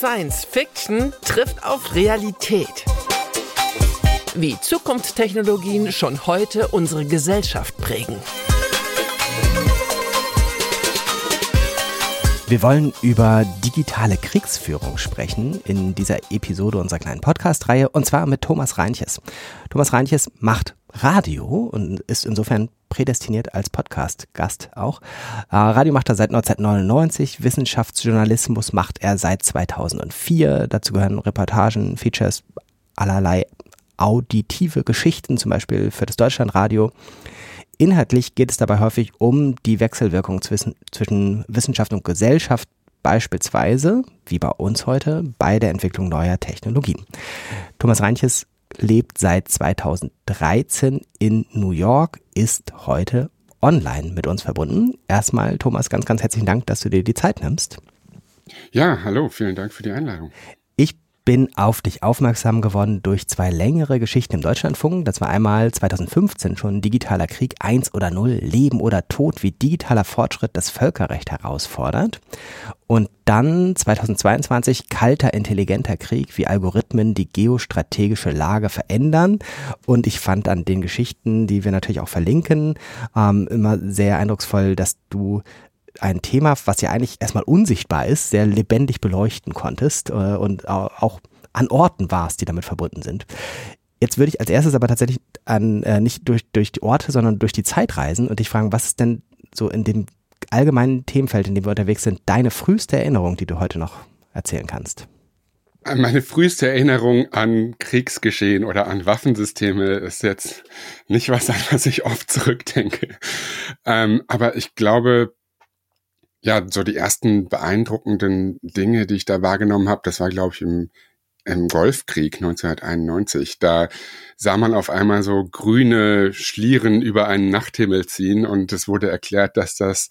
Science Fiction trifft auf Realität. Wie Zukunftstechnologien schon heute unsere Gesellschaft prägen. Wir wollen über digitale Kriegsführung sprechen in dieser Episode unserer kleinen Podcast-Reihe und zwar mit Thomas Reinches. Thomas Reinches macht Radio und ist insofern prädestiniert als Podcast-Gast auch. Äh, Radio macht er seit 1999, Wissenschaftsjournalismus macht er seit 2004. Dazu gehören Reportagen, Features, allerlei auditive Geschichten, zum Beispiel für das Deutschlandradio. Inhaltlich geht es dabei häufig um die Wechselwirkung zwischen, Wissenschaft und Gesellschaft, beispielsweise, wie bei uns heute, bei der Entwicklung neuer Technologien. Thomas Reinches lebt seit 2013 in New York, ist heute online mit uns verbunden. Erstmal, Thomas, ganz, ganz herzlichen Dank, dass du dir die Zeit nimmst. Ja, hallo, vielen Dank für die Einladung bin auf dich aufmerksam geworden durch zwei längere Geschichten im Deutschlandfunk. Das war einmal 2015 schon Digitaler Krieg 1 oder 0, Leben oder Tod, wie digitaler Fortschritt das Völkerrecht herausfordert. Und dann 2022 kalter, intelligenter Krieg, wie Algorithmen die geostrategische Lage verändern. Und ich fand an den Geschichten, die wir natürlich auch verlinken, ähm, immer sehr eindrucksvoll, dass du ein Thema, was ja eigentlich erstmal unsichtbar ist, sehr lebendig beleuchten konntest äh, und auch an Orten warst, die damit verbunden sind. Jetzt würde ich als erstes aber tatsächlich an, äh, nicht durch, durch die Orte, sondern durch die Zeit reisen und dich fragen, was ist denn so in dem allgemeinen Themenfeld, in dem wir unterwegs sind, deine früheste Erinnerung, die du heute noch erzählen kannst? Meine früheste Erinnerung an Kriegsgeschehen oder an Waffensysteme ist jetzt nicht was, an was ich oft zurückdenke. Ähm, aber ich glaube, ja, so die ersten beeindruckenden Dinge, die ich da wahrgenommen habe, das war, glaube ich, im, im Golfkrieg 1991. Da sah man auf einmal so grüne Schlieren über einen Nachthimmel ziehen und es wurde erklärt, dass das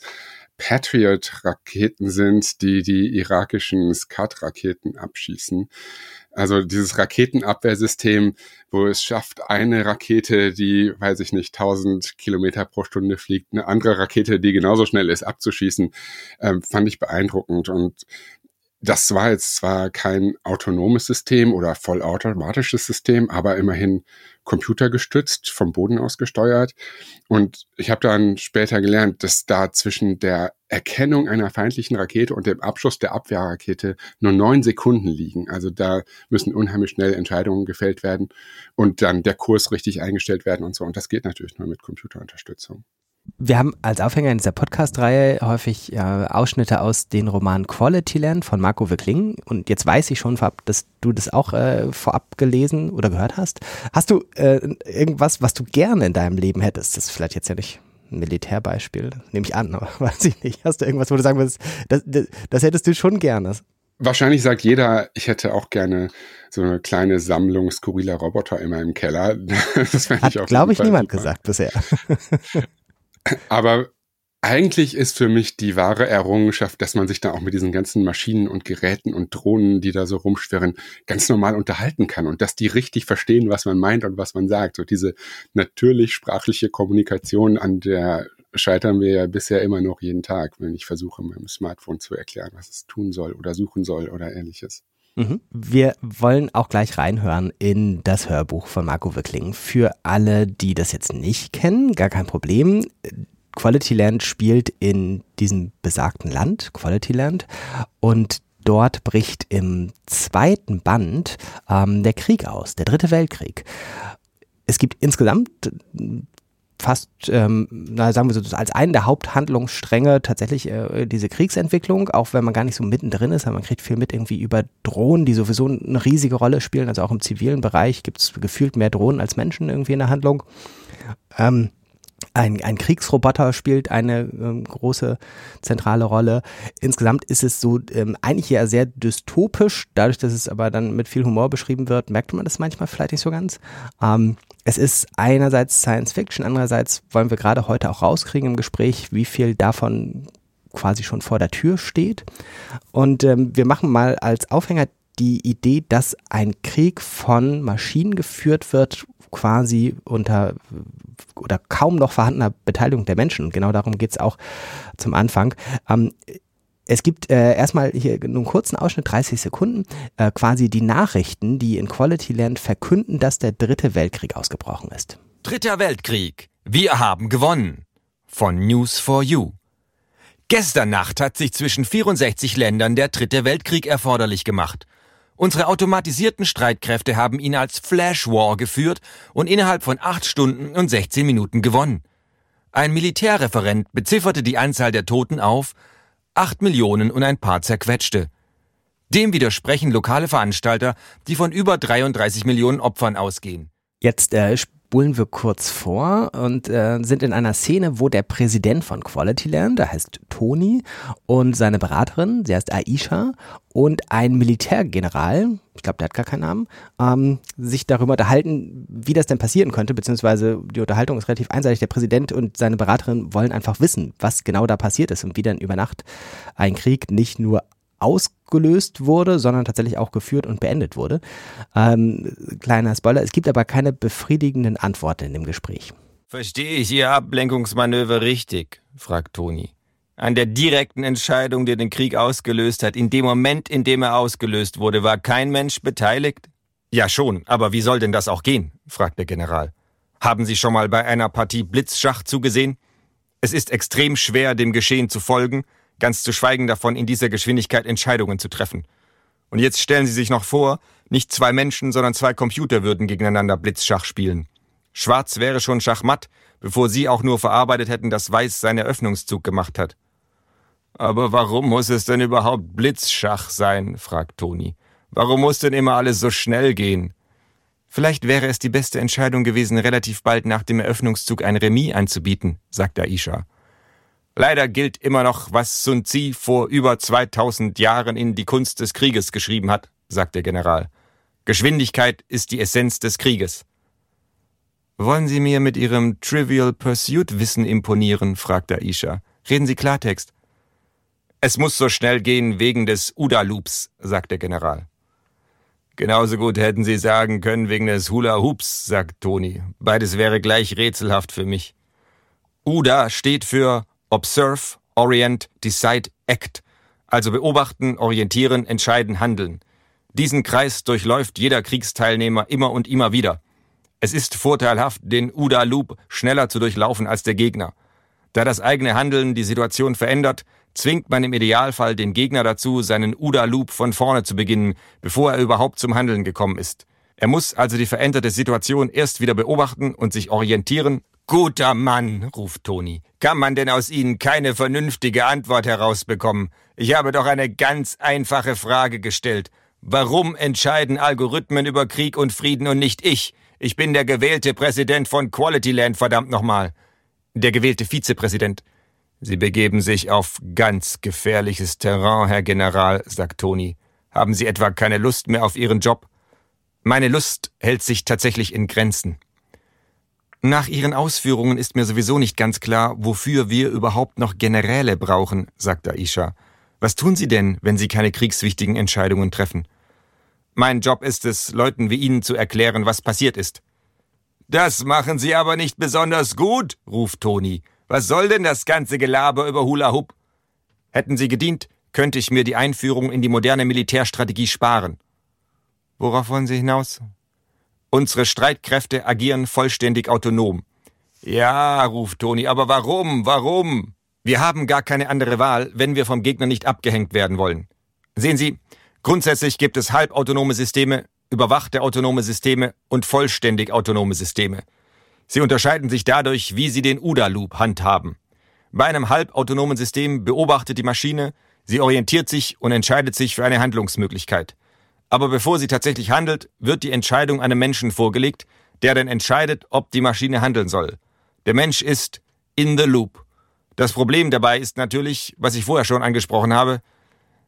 Patriot-Raketen sind, die die irakischen Scud-Raketen abschießen. Also dieses Raketenabwehrsystem, wo es schafft, eine Rakete, die, weiß ich nicht, 1000 Kilometer pro Stunde fliegt, eine andere Rakete, die genauso schnell ist, abzuschießen, ähm, fand ich beeindruckend. Und das war jetzt zwar kein autonomes System oder vollautomatisches System, aber immerhin computergestützt, vom Boden aus gesteuert. Und ich habe dann später gelernt, dass da zwischen der Erkennung einer feindlichen Rakete und dem Abschuss der Abwehrrakete nur neun Sekunden liegen. Also da müssen unheimlich schnell Entscheidungen gefällt werden und dann der Kurs richtig eingestellt werden und so. Und das geht natürlich nur mit Computerunterstützung. Wir haben als Aufhänger in dieser Podcast-Reihe häufig äh, Ausschnitte aus den Roman Quality Land von Marco Wickling. Und jetzt weiß ich schon vorab, dass du das auch äh, vorab gelesen oder gehört hast. Hast du äh, irgendwas, was du gerne in deinem Leben hättest? Das ist vielleicht jetzt ja nicht ein Militärbeispiel, nehme ich an, aber weiß ich nicht. Hast du irgendwas, wo du sagen würdest, das, das, das hättest du schon gerne? Wahrscheinlich sagt jeder, ich hätte auch gerne so eine kleine Sammlung skurriler Roboter in meinem Keller. Das Hat, glaube ich, niemand super. gesagt bisher. Aber eigentlich ist für mich die wahre Errungenschaft, dass man sich da auch mit diesen ganzen Maschinen und Geräten und Drohnen, die da so rumschwirren, ganz normal unterhalten kann und dass die richtig verstehen, was man meint und was man sagt. So diese natürlich sprachliche Kommunikation, an der scheitern wir ja bisher immer noch jeden Tag, wenn ich versuche, meinem Smartphone zu erklären, was es tun soll oder suchen soll oder ähnliches. Mhm. Wir wollen auch gleich reinhören in das Hörbuch von Marco Wickling. Für alle, die das jetzt nicht kennen, gar kein Problem. Quality Land spielt in diesem besagten Land, Quality Land, und dort bricht im zweiten Band ähm, der Krieg aus, der dritte Weltkrieg. Es gibt insgesamt fast, ähm, na, sagen wir so, als einen der Haupthandlungsstränge tatsächlich äh, diese Kriegsentwicklung, auch wenn man gar nicht so mittendrin ist, aber man kriegt viel mit irgendwie über Drohnen, die sowieso eine riesige Rolle spielen. Also auch im zivilen Bereich gibt es gefühlt mehr Drohnen als Menschen irgendwie in der Handlung. Ähm, ein, ein Kriegsroboter spielt eine ähm, große zentrale Rolle. Insgesamt ist es so ähm, eigentlich ja sehr dystopisch, dadurch, dass es aber dann mit viel Humor beschrieben wird, merkt man das manchmal vielleicht nicht so ganz. Ähm, es ist einerseits Science Fiction, andererseits wollen wir gerade heute auch rauskriegen im Gespräch, wie viel davon quasi schon vor der Tür steht. Und ähm, wir machen mal als Aufhänger die Idee, dass ein Krieg von Maschinen geführt wird, quasi unter oder kaum noch vorhandener Beteiligung der Menschen. Genau darum geht es auch zum Anfang. Ähm, Es gibt äh, erstmal hier nur einen kurzen Ausschnitt, 30 Sekunden, äh, quasi die Nachrichten, die in Quality Land verkünden, dass der dritte Weltkrieg ausgebrochen ist. Dritter Weltkrieg. Wir haben gewonnen. Von News for You. Gestern Nacht hat sich zwischen 64 Ländern der dritte Weltkrieg erforderlich gemacht. Unsere automatisierten Streitkräfte haben ihn als Flash War geführt und innerhalb von 8 Stunden und 16 Minuten gewonnen. Ein Militärreferent bezifferte die Anzahl der Toten auf acht Millionen und ein paar zerquetschte. Dem widersprechen lokale Veranstalter, die von über 33 Millionen Opfern ausgehen. Jetzt äh, spulen wir kurz vor und äh, sind in einer Szene, wo der Präsident von Quality Land, der heißt Tony, und seine Beraterin, sie heißt Aisha, und ein Militärgeneral, ich glaube, der hat gar keinen Namen, ähm, sich darüber unterhalten, wie das denn passieren könnte, beziehungsweise die Unterhaltung ist relativ einseitig. Der Präsident und seine Beraterin wollen einfach wissen, was genau da passiert ist und wie dann über Nacht ein Krieg nicht nur ausgelöst wurde, sondern tatsächlich auch geführt und beendet wurde. Ähm, kleiner Spoiler, es gibt aber keine befriedigenden Antworten in dem Gespräch. Verstehe ich Ihr Ablenkungsmanöver richtig? fragt Toni an der direkten Entscheidung, die den Krieg ausgelöst hat, in dem Moment, in dem er ausgelöst wurde, war kein Mensch beteiligt? Ja schon, aber wie soll denn das auch gehen? fragt der General. Haben Sie schon mal bei einer Partie Blitzschach zugesehen? Es ist extrem schwer, dem Geschehen zu folgen, ganz zu schweigen davon, in dieser Geschwindigkeit Entscheidungen zu treffen. Und jetzt stellen Sie sich noch vor, nicht zwei Menschen, sondern zwei Computer würden gegeneinander Blitzschach spielen. Schwarz wäre schon Schachmatt, bevor Sie auch nur verarbeitet hätten, dass Weiß seinen Eröffnungszug gemacht hat. Aber warum muss es denn überhaupt Blitzschach sein? fragt Toni. Warum muss denn immer alles so schnell gehen? Vielleicht wäre es die beste Entscheidung gewesen, relativ bald nach dem Eröffnungszug ein Remis anzubieten, sagt Aisha. Leider gilt immer noch, was Sun Tzu vor über 2000 Jahren in die Kunst des Krieges geschrieben hat, sagt der General. Geschwindigkeit ist die Essenz des Krieges. Wollen Sie mir mit Ihrem Trivial Pursuit Wissen imponieren? fragt Aisha. Reden Sie Klartext. Es muss so schnell gehen wegen des Uda-Loops, sagt der General. Genauso gut hätten Sie sagen können wegen des Hula-Hoops, sagt Toni. Beides wäre gleich rätselhaft für mich. UDA steht für Observe, Orient, Decide, Act, also beobachten, orientieren, entscheiden, handeln. Diesen Kreis durchläuft jeder Kriegsteilnehmer immer und immer wieder. Es ist vorteilhaft, den UDA-Loop schneller zu durchlaufen als der Gegner. Da das eigene Handeln die Situation verändert, zwingt man im Idealfall den Gegner dazu, seinen UDA-Loop von vorne zu beginnen, bevor er überhaupt zum Handeln gekommen ist. Er muss also die veränderte Situation erst wieder beobachten und sich orientieren. Guter Mann, ruft Toni. Kann man denn aus Ihnen keine vernünftige Antwort herausbekommen? Ich habe doch eine ganz einfache Frage gestellt. Warum entscheiden Algorithmen über Krieg und Frieden und nicht ich? Ich bin der gewählte Präsident von Quality Land, verdammt nochmal. Der gewählte Vizepräsident. Sie begeben sich auf ganz gefährliches Terrain, Herr General, sagt Toni. Haben Sie etwa keine Lust mehr auf Ihren Job? Meine Lust hält sich tatsächlich in Grenzen. Nach Ihren Ausführungen ist mir sowieso nicht ganz klar, wofür wir überhaupt noch Generäle brauchen, sagt Aisha. Was tun Sie denn, wenn Sie keine kriegswichtigen Entscheidungen treffen? Mein Job ist es, Leuten wie Ihnen zu erklären, was passiert ist. Das machen Sie aber nicht besonders gut, ruft Toni. Was soll denn das ganze Gelaber über Hula Hoop? Hätten sie gedient, könnte ich mir die Einführung in die moderne Militärstrategie sparen. Worauf wollen Sie hinaus? Unsere Streitkräfte agieren vollständig autonom. Ja, ruft Toni, aber warum? Warum? Wir haben gar keine andere Wahl, wenn wir vom Gegner nicht abgehängt werden wollen. Sehen Sie, grundsätzlich gibt es halbautonome Systeme, überwachte autonome Systeme und vollständig autonome Systeme. Sie unterscheiden sich dadurch, wie sie den UDA-Loop handhaben. Bei einem halbautonomen System beobachtet die Maschine, sie orientiert sich und entscheidet sich für eine Handlungsmöglichkeit. Aber bevor sie tatsächlich handelt, wird die Entscheidung einem Menschen vorgelegt, der dann entscheidet, ob die Maschine handeln soll. Der Mensch ist in the loop. Das Problem dabei ist natürlich, was ich vorher schon angesprochen habe,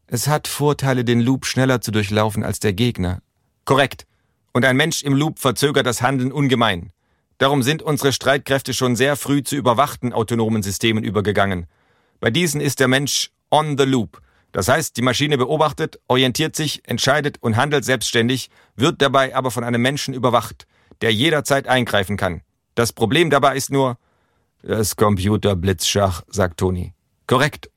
es hat Vorteile, den Loop schneller zu durchlaufen als der Gegner. Korrekt. Und ein Mensch im Loop verzögert das Handeln ungemein. Darum sind unsere Streitkräfte schon sehr früh zu überwachten autonomen Systemen übergegangen. Bei diesen ist der Mensch on the loop. Das heißt, die Maschine beobachtet, orientiert sich, entscheidet und handelt selbstständig, wird dabei aber von einem Menschen überwacht, der jederzeit eingreifen kann. Das Problem dabei ist nur, das Computerblitzschach, sagt Toni. Korrekt.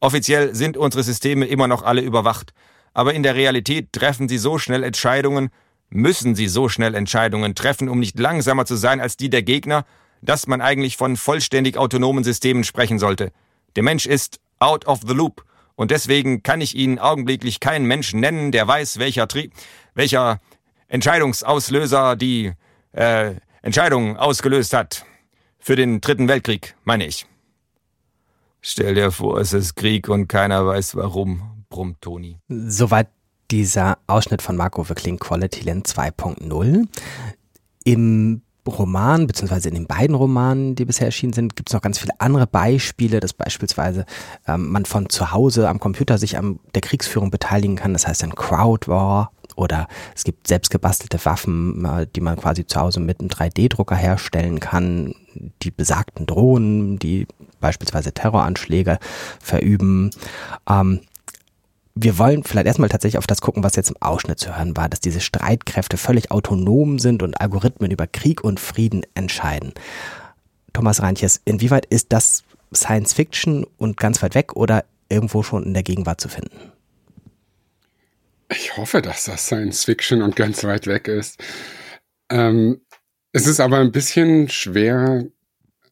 Offiziell sind unsere Systeme immer noch alle überwacht, aber in der Realität treffen sie so schnell Entscheidungen, müssen sie so schnell Entscheidungen treffen, um nicht langsamer zu sein als die der Gegner, dass man eigentlich von vollständig autonomen Systemen sprechen sollte. Der Mensch ist out of the loop und deswegen kann ich Ihnen augenblicklich keinen Menschen nennen, der weiß, welcher, Tri welcher Entscheidungsauslöser die äh, Entscheidung ausgelöst hat. Für den Dritten Weltkrieg, meine ich. Stell dir vor, es ist Krieg und keiner weiß warum, brummt Toni. Soweit dieser Ausschnitt von Marco Wirkling Quality Land 2.0. Im Roman, beziehungsweise in den beiden Romanen, die bisher erschienen sind, gibt es noch ganz viele andere Beispiele, dass beispielsweise ähm, man von zu Hause am Computer sich an der Kriegsführung beteiligen kann. Das heißt ein Crowd War oder es gibt selbstgebastelte Waffen, äh, die man quasi zu Hause mit einem 3D-Drucker herstellen kann. Die besagten Drohnen, die beispielsweise Terroranschläge verüben. Ähm, wir wollen vielleicht erstmal tatsächlich auf das gucken, was jetzt im Ausschnitt zu hören war, dass diese Streitkräfte völlig autonom sind und Algorithmen über Krieg und Frieden entscheiden. Thomas Reintjes, inwieweit ist das Science Fiction und ganz weit weg oder irgendwo schon in der Gegenwart zu finden? Ich hoffe, dass das Science Fiction und ganz weit weg ist. Ähm, es ist aber ein bisschen schwer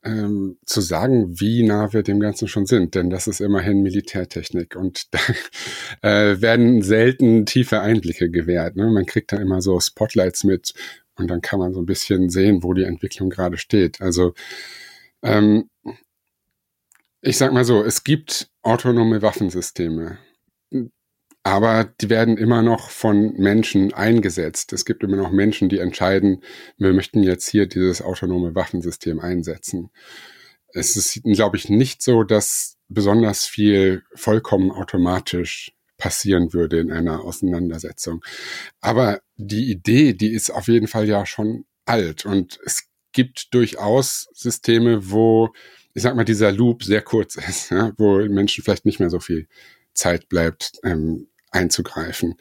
ähm, zu sagen, wie nah wir dem Ganzen schon sind, denn das ist immerhin Militärtechnik und da äh, werden selten tiefe Einblicke gewährt. Ne? Man kriegt dann immer so Spotlights mit und dann kann man so ein bisschen sehen, wo die Entwicklung gerade steht. Also ähm, ich sag mal so, es gibt autonome Waffensysteme. Aber die werden immer noch von Menschen eingesetzt. Es gibt immer noch Menschen, die entscheiden, wir möchten jetzt hier dieses autonome Waffensystem einsetzen. Es ist, glaube ich, nicht so, dass besonders viel vollkommen automatisch passieren würde in einer Auseinandersetzung. Aber die Idee, die ist auf jeden Fall ja schon alt und es gibt durchaus Systeme, wo, ich sag mal, dieser Loop sehr kurz ist, ja, wo Menschen vielleicht nicht mehr so viel Zeit bleibt, ähm, einzugreifen.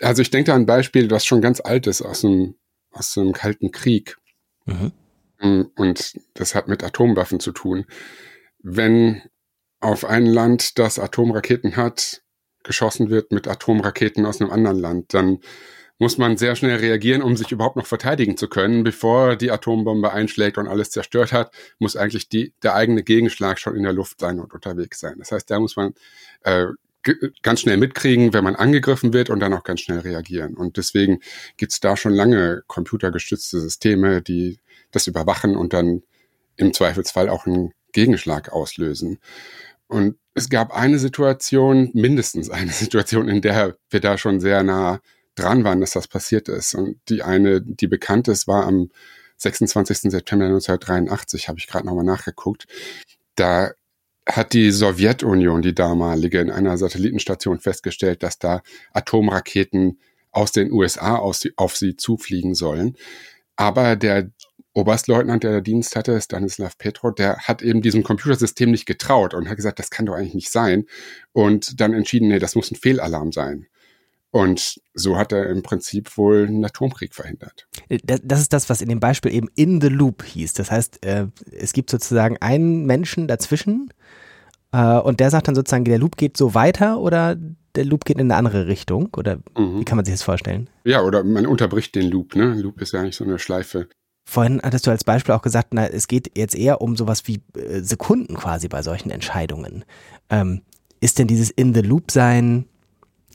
Also ich denke da an ein Beispiel, das schon ganz alt ist aus einem, aus einem Kalten Krieg. Mhm. Und das hat mit Atomwaffen zu tun. Wenn auf ein Land, das Atomraketen hat, geschossen wird mit Atomraketen aus einem anderen Land, dann muss man sehr schnell reagieren, um sich überhaupt noch verteidigen zu können. Bevor die Atombombe einschlägt und alles zerstört hat, muss eigentlich die, der eigene Gegenschlag schon in der Luft sein und unterwegs sein. Das heißt, da muss man äh, ganz schnell mitkriegen, wenn man angegriffen wird und dann auch ganz schnell reagieren. Und deswegen gibt's da schon lange computergestützte Systeme, die das überwachen und dann im Zweifelsfall auch einen Gegenschlag auslösen. Und es gab eine Situation, mindestens eine Situation, in der wir da schon sehr nah dran waren, dass das passiert ist. Und die eine, die bekannt ist, war am 26. September 1983, habe ich gerade nochmal nachgeguckt. Da hat die Sowjetunion, die damalige, in einer Satellitenstation festgestellt, dass da Atomraketen aus den USA aus, auf sie zufliegen sollen. Aber der Oberstleutnant, der Dienst hatte, Stanislav Petro, der hat eben diesem Computersystem nicht getraut und hat gesagt, das kann doch eigentlich nicht sein. Und dann entschieden, nee, das muss ein Fehlalarm sein. Und so hat er im Prinzip wohl einen Atomkrieg verhindert. Das ist das, was in dem Beispiel eben in the loop hieß. Das heißt, äh, es gibt sozusagen einen Menschen dazwischen äh, und der sagt dann sozusagen, der Loop geht so weiter oder der Loop geht in eine andere Richtung? Oder mhm. wie kann man sich das vorstellen? Ja, oder man unterbricht den Loop. Ne? Loop ist ja eigentlich so eine Schleife. Vorhin hattest du als Beispiel auch gesagt, na, es geht jetzt eher um sowas wie äh, Sekunden quasi bei solchen Entscheidungen. Ähm, ist denn dieses In the Loop sein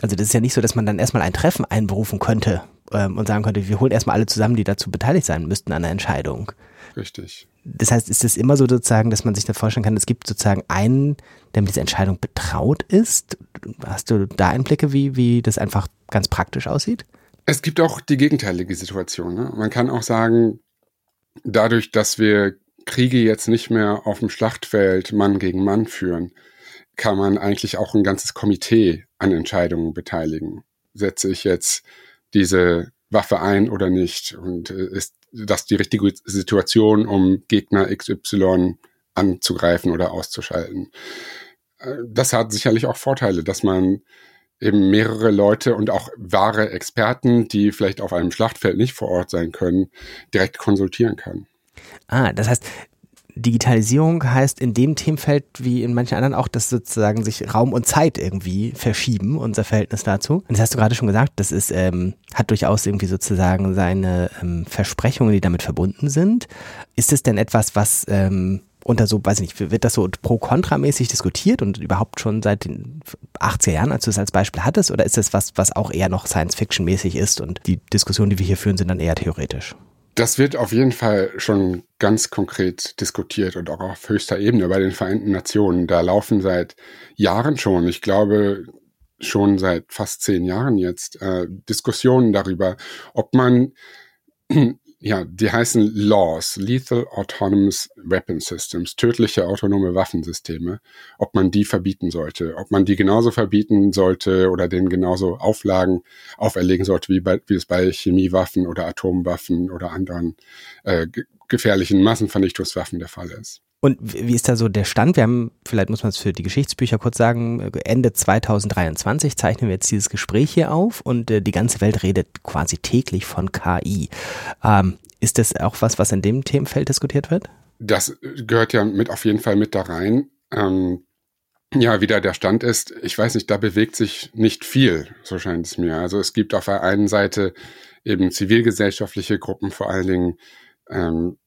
also das ist ja nicht so, dass man dann erstmal ein Treffen einberufen könnte ähm, und sagen könnte, wir holen erstmal alle zusammen, die dazu beteiligt sein müssten an der Entscheidung. Richtig. Das heißt, ist es immer so sozusagen, dass man sich da vorstellen kann, es gibt sozusagen einen, der mit dieser Entscheidung betraut ist? Hast du da Einblicke, wie, wie das einfach ganz praktisch aussieht? Es gibt auch die gegenteilige Situation. Ne? Man kann auch sagen, dadurch, dass wir Kriege jetzt nicht mehr auf dem Schlachtfeld Mann gegen Mann führen, kann man eigentlich auch ein ganzes Komitee an Entscheidungen beteiligen. Setze ich jetzt diese Waffe ein oder nicht? Und äh, ist das die richtige Situation, um Gegner XY anzugreifen oder auszuschalten? Äh, das hat sicherlich auch Vorteile, dass man eben mehrere Leute und auch wahre Experten, die vielleicht auf einem Schlachtfeld nicht vor Ort sein können, direkt konsultieren kann. Ah, das heißt, Digitalisierung heißt in dem Themenfeld wie in manchen anderen auch, dass sozusagen sich Raum und Zeit irgendwie verschieben, unser Verhältnis dazu. Und das hast du gerade schon gesagt, das ist, ähm, hat durchaus irgendwie sozusagen seine ähm, Versprechungen, die damit verbunden sind. Ist es denn etwas, was ähm, unter so, weiß ich nicht, wird das so pro-kontra-mäßig diskutiert und überhaupt schon seit den 80er Jahren, als du es als Beispiel hattest, oder ist das was, was auch eher noch Science-Fiction-mäßig ist und die Diskussionen, die wir hier führen, sind dann eher theoretisch? Das wird auf jeden Fall schon ganz konkret diskutiert und auch auf höchster Ebene bei den Vereinten Nationen. Da laufen seit Jahren schon, ich glaube schon seit fast zehn Jahren jetzt, äh, Diskussionen darüber, ob man ja, die heißen Laws, Lethal Autonomous Weapon Systems, tödliche autonome Waffensysteme, ob man die verbieten sollte, ob man die genauso verbieten sollte oder denen genauso Auflagen auferlegen sollte, wie, bei, wie es bei Chemiewaffen oder Atomwaffen oder anderen äh, gefährlichen Massenvernichtungswaffen der Fall ist. Und wie ist da so der Stand? Wir haben, vielleicht muss man es für die Geschichtsbücher kurz sagen, Ende 2023 zeichnen wir jetzt dieses Gespräch hier auf und äh, die ganze Welt redet quasi täglich von KI. Ähm, ist das auch was, was in dem Themenfeld diskutiert wird? Das gehört ja mit auf jeden Fall mit da rein. Ähm, ja, wie da der Stand ist, ich weiß nicht, da bewegt sich nicht viel, so scheint es mir. Also es gibt auf der einen Seite eben zivilgesellschaftliche Gruppen, vor allen Dingen ähm,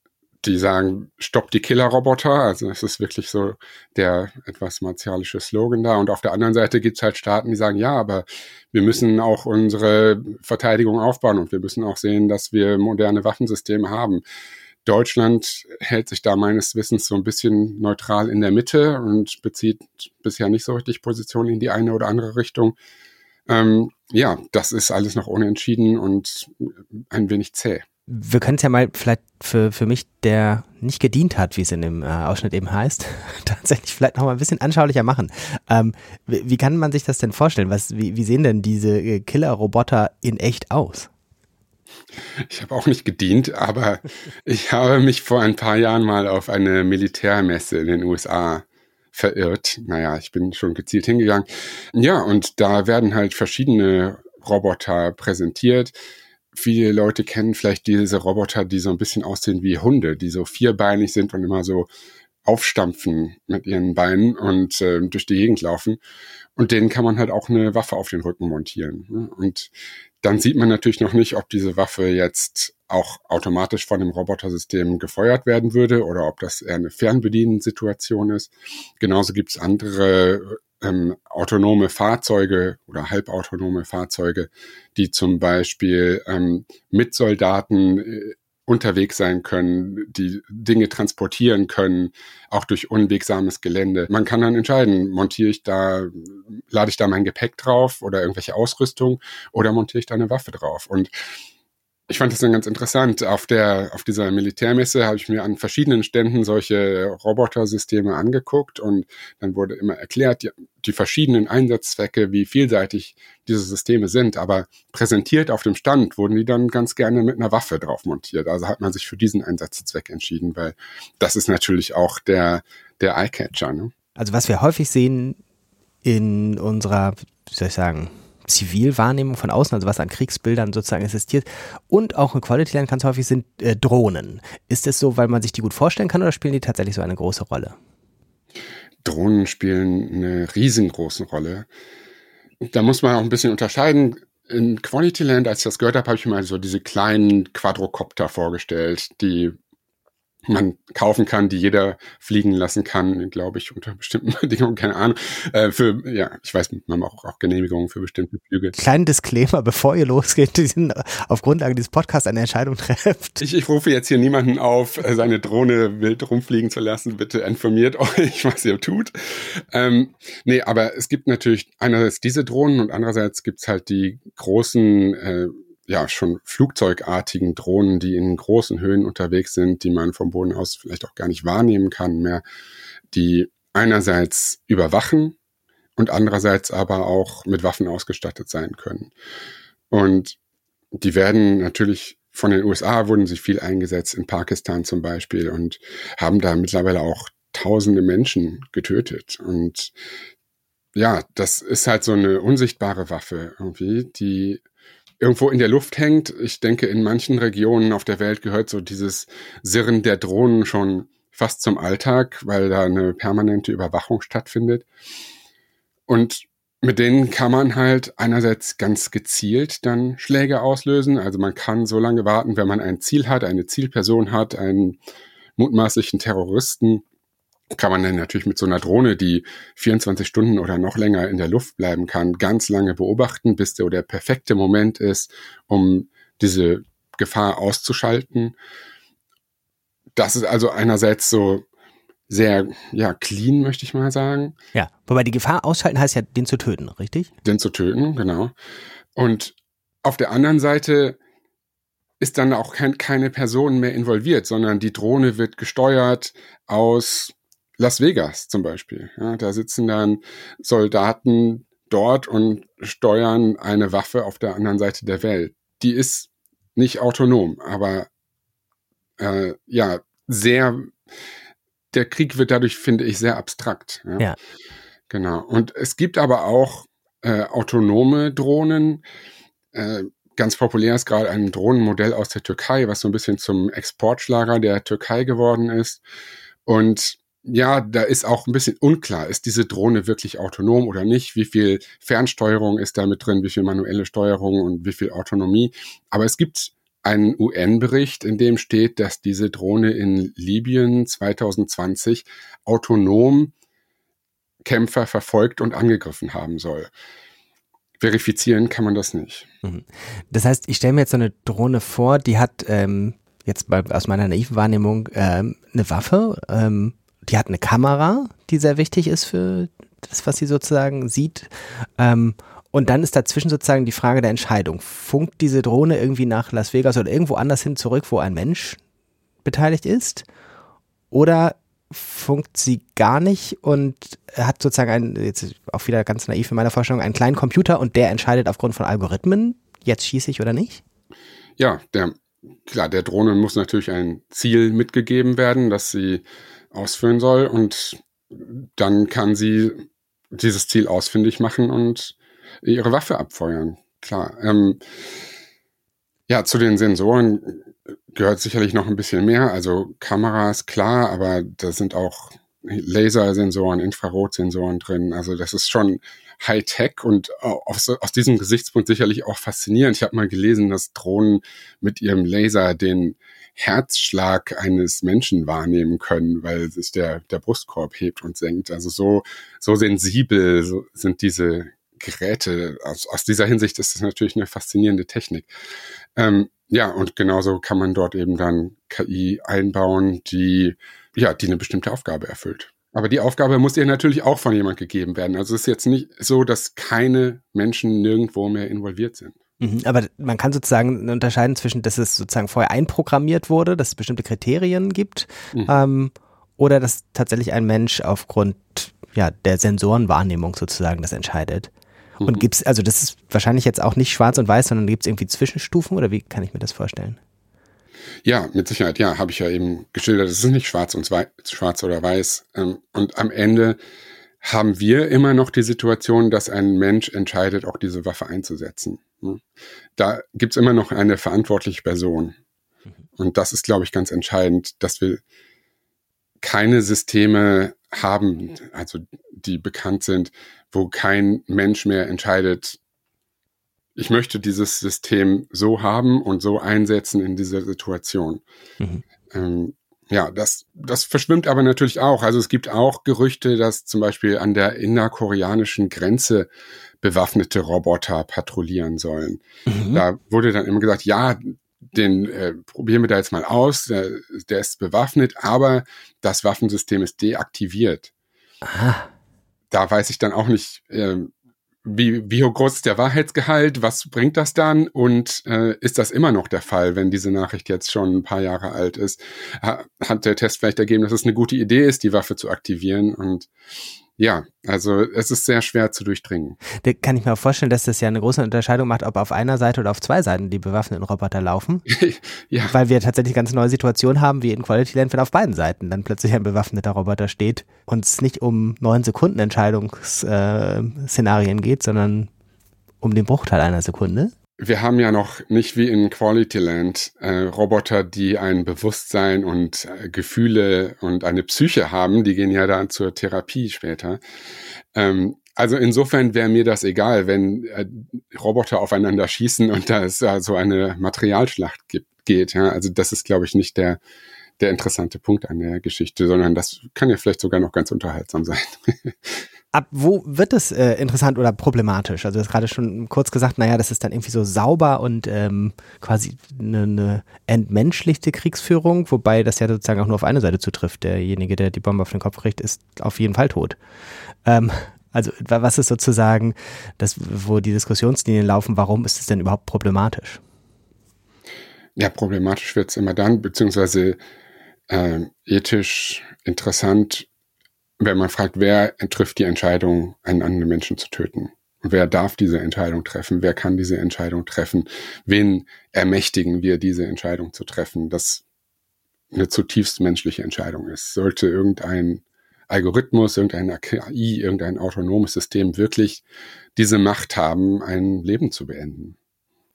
die sagen, stopp die Killerroboter. Also es ist wirklich so der etwas martialische Slogan da. Und auf der anderen Seite gibt es halt Staaten, die sagen, ja, aber wir müssen auch unsere Verteidigung aufbauen und wir müssen auch sehen, dass wir moderne Waffensysteme haben. Deutschland hält sich da meines Wissens so ein bisschen neutral in der Mitte und bezieht bisher nicht so richtig Position in die eine oder andere Richtung. Ähm, ja, das ist alles noch unentschieden und ein wenig zäh wir können es ja mal vielleicht für, für mich, der nicht gedient hat, wie es in dem äh, Ausschnitt eben heißt, tatsächlich vielleicht noch mal ein bisschen anschaulicher machen. Ähm, wie, wie, kann man sich das denn vorstellen? Was, wie, wie sehen denn diese äh, Killer-Roboter in echt aus? Ich habe auch nicht gedient, aber ich habe mich vor ein paar Jahren mal auf eine Militärmesse in den USA verirrt. Naja, ich bin schon gezielt hingegangen. Ja, und da werden halt verschiedene Roboter präsentiert viele Leute kennen vielleicht diese Roboter, die so ein bisschen aussehen wie Hunde, die so vierbeinig sind und immer so aufstampfen mit ihren Beinen und äh, durch die Gegend laufen. Und denen kann man halt auch eine Waffe auf den Rücken montieren. Ne? Und dann sieht man natürlich noch nicht, ob diese Waffe jetzt auch automatisch von dem Robotersystem gefeuert werden würde oder ob das eher eine Fernbediensituation ist. Genauso gibt es andere ähm, autonome Fahrzeuge oder halbautonome Fahrzeuge, die zum Beispiel ähm, mit Soldaten äh, unterwegs sein können, die Dinge transportieren können, auch durch unwegsames Gelände. Man kann dann entscheiden, montiere ich da, lade ich da mein Gepäck drauf oder irgendwelche Ausrüstung oder montiere ich da eine Waffe drauf. Und ich fand das dann ganz interessant. Auf der, auf dieser Militärmesse habe ich mir an verschiedenen Ständen solche Robotersysteme angeguckt und dann wurde immer erklärt, die, die verschiedenen Einsatzzwecke, wie vielseitig diese Systeme sind. Aber präsentiert auf dem Stand wurden die dann ganz gerne mit einer Waffe drauf montiert. Also hat man sich für diesen Einsatzzweck entschieden, weil das ist natürlich auch der, der Eyecatcher. Ne? Also was wir häufig sehen in unserer, wie soll ich sagen, Zivilwahrnehmung von außen, also was an Kriegsbildern sozusagen existiert. Und auch in Quality Land ganz häufig sind äh, Drohnen. Ist es so, weil man sich die gut vorstellen kann oder spielen die tatsächlich so eine große Rolle? Drohnen spielen eine riesengroße Rolle. Da muss man auch ein bisschen unterscheiden. In Quality Land, als ich das gehört habe, habe ich mir mal so diese kleinen Quadrocopter vorgestellt, die man kaufen kann, die jeder fliegen lassen kann, glaube ich, unter bestimmten Bedingungen, keine Ahnung. Äh, für, ja, ich weiß, man braucht auch Genehmigungen für bestimmte Flüge. Kleinen Disclaimer, bevor ihr losgeht, die sind auf Grundlage dieses Podcasts eine Entscheidung trefft. Ich, ich rufe jetzt hier niemanden auf, äh, seine Drohne wild rumfliegen zu lassen. Bitte informiert euch, was ihr tut. Ähm, nee, aber es gibt natürlich einerseits diese Drohnen und andererseits gibt's halt die großen äh, ja schon flugzeugartigen Drohnen, die in großen Höhen unterwegs sind, die man vom Boden aus vielleicht auch gar nicht wahrnehmen kann mehr, die einerseits überwachen und andererseits aber auch mit Waffen ausgestattet sein können. Und die werden natürlich von den USA wurden sie viel eingesetzt, in Pakistan zum Beispiel, und haben da mittlerweile auch tausende Menschen getötet. Und ja, das ist halt so eine unsichtbare Waffe irgendwie, die irgendwo in der Luft hängt. Ich denke, in manchen Regionen auf der Welt gehört so dieses Sirren der Drohnen schon fast zum Alltag, weil da eine permanente Überwachung stattfindet. Und mit denen kann man halt einerseits ganz gezielt dann Schläge auslösen. Also man kann so lange warten, wenn man ein Ziel hat, eine Zielperson hat, einen mutmaßlichen Terroristen, kann man dann natürlich mit so einer Drohne, die 24 Stunden oder noch länger in der Luft bleiben kann, ganz lange beobachten, bis der, der perfekte Moment ist, um diese Gefahr auszuschalten. Das ist also einerseits so sehr, ja, clean, möchte ich mal sagen. Ja, wobei die Gefahr ausschalten heißt ja, den zu töten, richtig? Den zu töten, genau. Und auf der anderen Seite ist dann auch kein, keine Person mehr involviert, sondern die Drohne wird gesteuert aus Las Vegas zum Beispiel. Ja, da sitzen dann Soldaten dort und steuern eine Waffe auf der anderen Seite der Welt. Die ist nicht autonom, aber äh, ja, sehr der Krieg wird dadurch, finde ich, sehr abstrakt. Ja. ja. Genau. Und es gibt aber auch äh, autonome Drohnen. Äh, ganz populär ist gerade ein Drohnenmodell aus der Türkei, was so ein bisschen zum Exportschlager der Türkei geworden ist. Und ja, da ist auch ein bisschen unklar, ist diese Drohne wirklich autonom oder nicht? Wie viel Fernsteuerung ist da mit drin? Wie viel manuelle Steuerung und wie viel Autonomie? Aber es gibt einen UN-Bericht, in dem steht, dass diese Drohne in Libyen 2020 autonom Kämpfer verfolgt und angegriffen haben soll. Verifizieren kann man das nicht. Mhm. Das heißt, ich stelle mir jetzt so eine Drohne vor, die hat ähm, jetzt bei, aus meiner naiven Wahrnehmung ähm, eine Waffe, ähm, die hat eine Kamera, die sehr wichtig ist für das, was sie sozusagen sieht. Ähm, und dann ist dazwischen sozusagen die Frage der Entscheidung. Funkt diese Drohne irgendwie nach Las Vegas oder irgendwo anders hin zurück, wo ein Mensch beteiligt ist? Oder funkt sie gar nicht und hat sozusagen einen, jetzt auch wieder ganz naiv in meiner Vorstellung, einen kleinen Computer und der entscheidet aufgrund von Algorithmen, jetzt schieße ich oder nicht? Ja, der, klar, der Drohne muss natürlich ein Ziel mitgegeben werden, das sie ausführen soll und dann kann sie dieses Ziel ausfindig machen und ihre Waffe abfeuern. Klar. Ähm, ja, zu den Sensoren gehört sicherlich noch ein bisschen mehr. Also Kameras, klar, aber da sind auch Lasersensoren, Infrarotsensoren drin. Also das ist schon Hightech und aus, aus diesem Gesichtspunkt sicherlich auch faszinierend. Ich habe mal gelesen, dass Drohnen mit ihrem Laser den Herzschlag eines Menschen wahrnehmen können, weil sich der, der Brustkorb hebt und senkt. Also so, so sensibel sind diese Geräte. Aus, aus dieser Hinsicht ist das natürlich eine faszinierende Technik. Ähm, ja, und genauso kann man dort eben dann KI einbauen, die, ja, die eine bestimmte Aufgabe erfüllt. Aber die Aufgabe muss ihr natürlich auch von jemand gegeben werden. Also es ist jetzt nicht so, dass keine Menschen nirgendwo mehr involviert sind. Mhm, aber man kann sozusagen unterscheiden zwischen, dass es sozusagen vorher einprogrammiert wurde, dass es bestimmte Kriterien gibt, mhm. ähm, oder dass tatsächlich ein Mensch aufgrund ja, der Sensorenwahrnehmung sozusagen das entscheidet. Und mhm. gibt's, also das ist wahrscheinlich jetzt auch nicht schwarz und weiß, sondern gibt es irgendwie Zwischenstufen oder wie kann ich mir das vorstellen? Ja, mit Sicherheit, ja, habe ich ja eben geschildert. Es ist nicht schwarz und weiß, schwarz oder weiß. Ähm, und am Ende haben wir immer noch die Situation, dass ein Mensch entscheidet, auch diese Waffe einzusetzen. Ne? Da gibt's immer noch eine verantwortliche Person. Mhm. Und das ist, glaube ich, ganz entscheidend, dass wir keine Systeme haben, also die bekannt sind, wo kein Mensch mehr entscheidet, ich möchte dieses System so haben und so einsetzen in dieser Situation. Mhm. Ähm, ja, das, das verschwimmt aber natürlich auch. Also es gibt auch Gerüchte, dass zum Beispiel an der innerkoreanischen Grenze bewaffnete Roboter patrouillieren sollen. Mhm. Da wurde dann immer gesagt, ja, den äh, probieren wir da jetzt mal aus, der, der ist bewaffnet, aber das Waffensystem ist deaktiviert. Aha. Da weiß ich dann auch nicht, äh, wie, wie groß ist der Wahrheitsgehalt, was bringt das dann und äh, ist das immer noch der Fall, wenn diese Nachricht jetzt schon ein paar Jahre alt ist? Ha, hat der Test vielleicht ergeben, dass es eine gute Idee ist, die Waffe zu aktivieren und ja, also es ist sehr schwer zu durchdringen. Da kann ich mir vorstellen, dass das ja eine große Unterscheidung macht, ob auf einer Seite oder auf zwei Seiten die bewaffneten Roboter laufen. ja. Weil wir tatsächlich ganz neue Situationen haben, wie in Quality Land, wenn auf beiden Seiten dann plötzlich ein bewaffneter Roboter steht und es nicht um neun Sekunden Entscheidungsszenarien geht, sondern um den Bruchteil einer Sekunde. Wir haben ja noch nicht wie in Quality Land äh, Roboter, die ein Bewusstsein und äh, Gefühle und eine Psyche haben. Die gehen ja dann zur Therapie später. Ähm, also insofern wäre mir das egal, wenn äh, Roboter aufeinander schießen und da es äh, so eine Materialschlacht gibt, geht. Ja? Also das ist, glaube ich, nicht der der interessante Punkt an der Geschichte, sondern das kann ja vielleicht sogar noch ganz unterhaltsam sein. Ab wo wird es äh, interessant oder problematisch? Also du hast gerade schon kurz gesagt, naja, das ist dann irgendwie so sauber und ähm, quasi eine, eine entmenschlichte Kriegsführung, wobei das ja sozusagen auch nur auf eine Seite zutrifft. Derjenige, der die Bombe auf den Kopf kriegt, ist auf jeden Fall tot. Ähm, also was ist sozusagen das, wo die Diskussionslinien laufen, warum ist es denn überhaupt problematisch? Ja, problematisch wird es immer dann, beziehungsweise äh, ethisch interessant, wenn man fragt, wer trifft die Entscheidung, einen anderen Menschen zu töten? Wer darf diese Entscheidung treffen? Wer kann diese Entscheidung treffen? Wen ermächtigen wir, diese Entscheidung zu treffen? Das eine zutiefst menschliche Entscheidung ist. Sollte irgendein Algorithmus, irgendeine KI, irgendein autonomes System wirklich diese Macht haben, ein Leben zu beenden.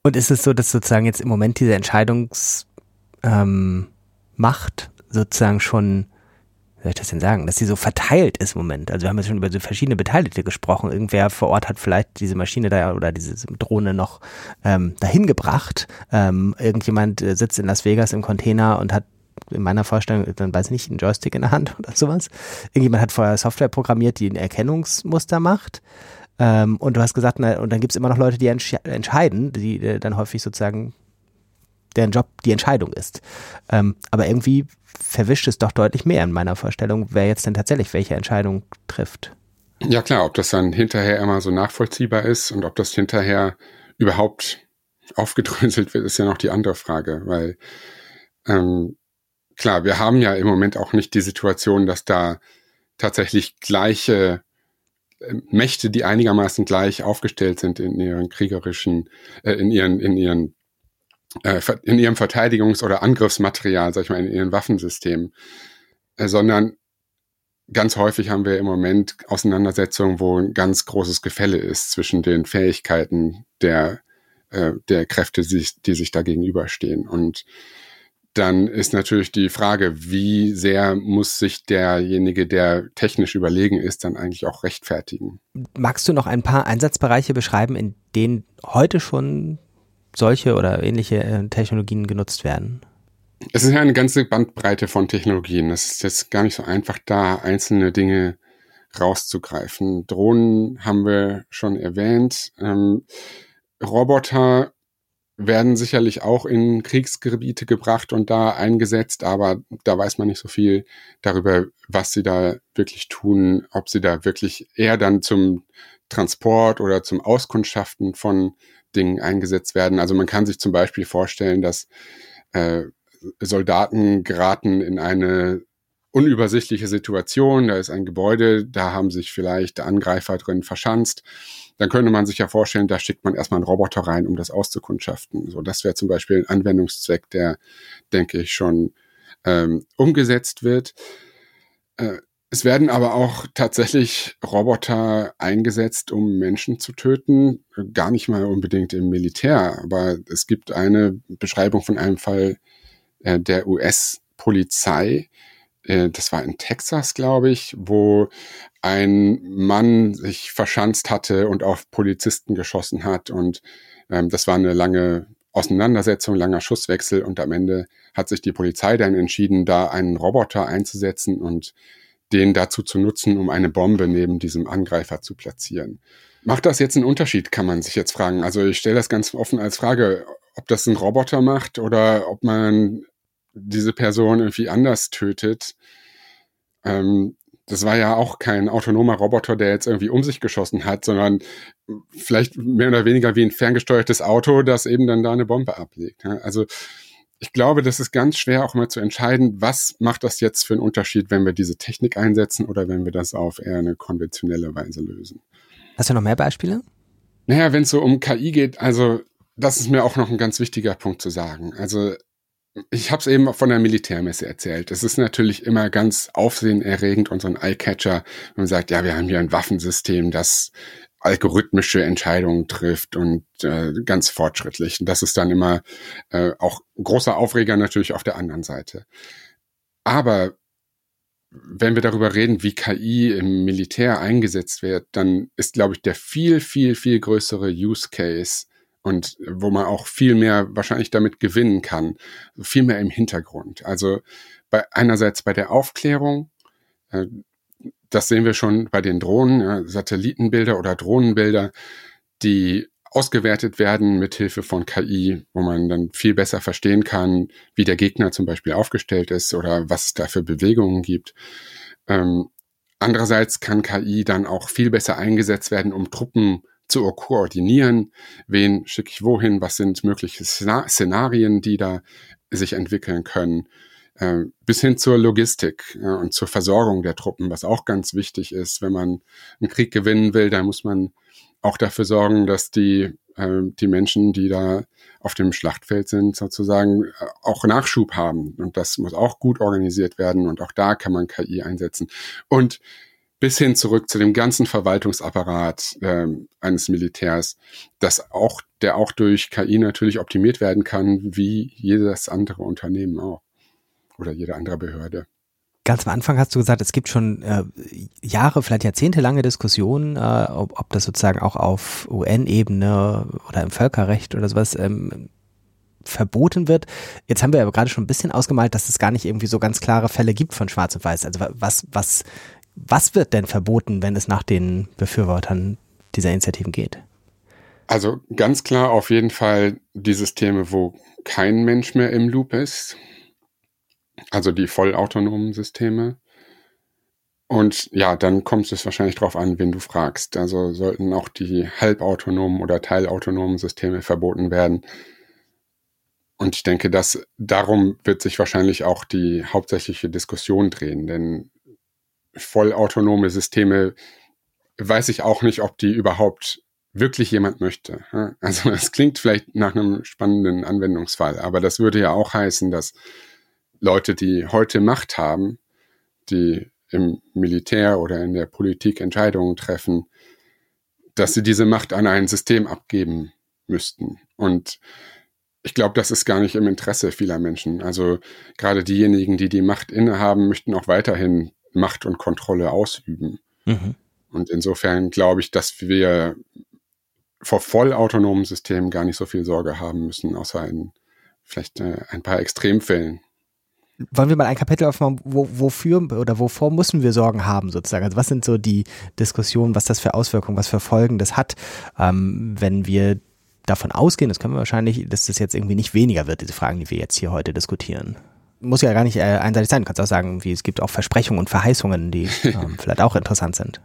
Und ist es so, dass sozusagen jetzt im Moment diese Entscheidungsmacht ähm, sozusagen schon, wie soll ich das denn sagen, dass sie so verteilt ist im Moment. Also wir haben jetzt schon über so verschiedene Beteiligte gesprochen. Irgendwer vor Ort hat vielleicht diese Maschine da oder diese Drohne noch ähm, dahin gebracht. Ähm, irgendjemand äh, sitzt in Las Vegas im Container und hat in meiner Vorstellung, dann weiß ich nicht, einen Joystick in der Hand oder sowas. Irgendjemand hat vorher Software programmiert, die ein Erkennungsmuster macht. Ähm, und du hast gesagt, na, und dann gibt es immer noch Leute, die entsch entscheiden, die äh, dann häufig sozusagen deren Job die Entscheidung ist. Ähm, aber irgendwie verwischt es doch deutlich mehr in meiner Vorstellung, wer jetzt denn tatsächlich welche Entscheidung trifft. Ja klar, ob das dann hinterher immer so nachvollziehbar ist und ob das hinterher überhaupt aufgedröselt wird, ist ja noch die andere Frage, weil ähm, klar, wir haben ja im Moment auch nicht die Situation, dass da tatsächlich gleiche äh, Mächte, die einigermaßen gleich aufgestellt sind in ihren kriegerischen, äh, in ihren, in ihren in ihrem Verteidigungs- oder Angriffsmaterial, sag ich mal, in ihren Waffensystemen, äh, sondern ganz häufig haben wir im Moment Auseinandersetzungen, wo ein ganz großes Gefälle ist zwischen den Fähigkeiten der, äh, der Kräfte, die, die sich da gegenüberstehen. Und dann ist natürlich die Frage, wie sehr muss sich derjenige, der technisch überlegen ist, dann eigentlich auch rechtfertigen. Magst du noch ein paar Einsatzbereiche beschreiben, in denen heute schon solche oder ähnliche äh, Technologien genutzt werden? Es ist ja eine ganze Bandbreite von Technologien. Es ist jetzt gar nicht so einfach, da einzelne Dinge rauszugreifen. Drohnen haben wir schon erwähnt. Ähm, Roboter werden sicherlich auch in Kriegsgebiete gebracht und da eingesetzt, aber da weiß man nicht so viel darüber, was sie da wirklich tun, ob sie da wirklich eher dann zum Transport oder zum Auskundschaften von Dingen eingesetzt werden. Also man kann sich zum Beispiel vorstellen, dass äh, Soldaten geraten in eine unübersichtliche Situation. Da ist ein Gebäude, da haben sich vielleicht Angreifer drin verschanzt. Dann könnte man sich ja vorstellen, da schickt man erstmal einen Roboter rein, um das auszukundschaften. So, das wäre zum Beispiel ein Anwendungszweck, der, denke ich, schon ähm, umgesetzt wird. Äh, es werden aber auch tatsächlich Roboter eingesetzt, um Menschen zu töten. Gar nicht mal unbedingt im Militär, aber es gibt eine Beschreibung von einem Fall äh, der US-Polizei. Äh, das war in Texas, glaube ich, wo ein Mann sich verschanzt hatte und auf Polizisten geschossen hat. Und ähm, das war eine lange Auseinandersetzung, langer Schusswechsel. Und am Ende hat sich die Polizei dann entschieden, da einen Roboter einzusetzen und den dazu zu nutzen, um eine Bombe neben diesem Angreifer zu platzieren. Macht das jetzt einen Unterschied, kann man sich jetzt fragen. Also ich stelle das ganz offen als Frage, ob das ein Roboter macht oder ob man diese Person irgendwie anders tötet. Ähm, das war ja auch kein autonomer Roboter, der jetzt irgendwie um sich geschossen hat, sondern vielleicht mehr oder weniger wie ein ferngesteuertes Auto, das eben dann da eine Bombe ablegt. Also ich glaube, das ist ganz schwer auch mal zu entscheiden, was macht das jetzt für einen Unterschied, wenn wir diese Technik einsetzen oder wenn wir das auf eher eine konventionelle Weise lösen. Hast du noch mehr Beispiele? Naja, wenn es so um KI geht, also das ist mir auch noch ein ganz wichtiger Punkt zu sagen. Also ich habe es eben von der Militärmesse erzählt. Es ist natürlich immer ganz aufsehenerregend und so ein Eyecatcher, wenn man sagt, ja, wir haben hier ein Waffensystem, das algorithmische Entscheidungen trifft und äh, ganz fortschrittlich. Und das ist dann immer äh, auch großer Aufreger natürlich auf der anderen Seite. Aber wenn wir darüber reden, wie KI im Militär eingesetzt wird, dann ist, glaube ich, der viel, viel, viel größere Use Case und wo man auch viel mehr wahrscheinlich damit gewinnen kann, viel mehr im Hintergrund. Also bei einerseits bei der Aufklärung, äh, das sehen wir schon bei den Drohnen, ja, Satellitenbilder oder Drohnenbilder, die ausgewertet werden mit Hilfe von KI, wo man dann viel besser verstehen kann, wie der Gegner zum Beispiel aufgestellt ist oder was es da für Bewegungen gibt. Ähm, andererseits kann KI dann auch viel besser eingesetzt werden, um Truppen zu koordinieren. Wen schicke ich wohin? Was sind mögliche Szenarien, die da sich entwickeln können? Äh, bis hin zur Logistik und zur Versorgung der Truppen, was auch ganz wichtig ist. Wenn man einen Krieg gewinnen will, da muss man auch dafür sorgen, dass die, äh, die Menschen, die da auf dem Schlachtfeld sind, sozusagen äh, auch Nachschub haben. Und das muss auch gut organisiert werden. Und auch da kann man KI einsetzen. Und bis hin zurück zu dem ganzen Verwaltungsapparat äh, eines Militärs, das auch, der auch durch KI natürlich optimiert werden kann, wie jedes andere Unternehmen auch. Oder jede andere Behörde. Ganz am Anfang hast du gesagt, es gibt schon äh, Jahre, vielleicht jahrzehntelange Diskussionen, äh, ob, ob das sozusagen auch auf UN-Ebene oder im Völkerrecht oder sowas ähm, verboten wird. Jetzt haben wir aber gerade schon ein bisschen ausgemalt, dass es gar nicht irgendwie so ganz klare Fälle gibt von Schwarz und Weiß. Also was, was, was wird denn verboten, wenn es nach den Befürwortern dieser Initiativen geht? Also ganz klar auf jeden Fall die Systeme, wo kein Mensch mehr im Loop ist also die vollautonomen Systeme. Und ja, dann kommt es wahrscheinlich darauf an, wen du fragst. Also sollten auch die halbautonomen oder teilautonomen Systeme verboten werden. Und ich denke, dass darum wird sich wahrscheinlich auch die hauptsächliche Diskussion drehen, denn vollautonome Systeme weiß ich auch nicht, ob die überhaupt wirklich jemand möchte. Also es klingt vielleicht nach einem spannenden Anwendungsfall, aber das würde ja auch heißen, dass Leute, die heute Macht haben, die im Militär oder in der Politik Entscheidungen treffen, dass sie diese Macht an ein System abgeben müssten. Und ich glaube, das ist gar nicht im Interesse vieler Menschen. Also gerade diejenigen, die die Macht innehaben, möchten auch weiterhin Macht und Kontrolle ausüben. Mhm. Und insofern glaube ich, dass wir vor vollautonomen Systemen gar nicht so viel Sorge haben müssen, außer in vielleicht äh, ein paar Extremfällen wollen wir mal ein Kapitel aufmachen, wo, wofür oder wovor müssen wir Sorgen haben sozusagen? Also was sind so die Diskussionen, was das für Auswirkungen, was für Folgen das hat, ähm, wenn wir davon ausgehen, das können wir wahrscheinlich, dass das jetzt irgendwie nicht weniger wird, diese Fragen, die wir jetzt hier heute diskutieren. Muss ja gar nicht äh, einseitig sein. Du kannst auch sagen, wie es gibt auch Versprechungen und Verheißungen, die ähm, vielleicht auch interessant sind.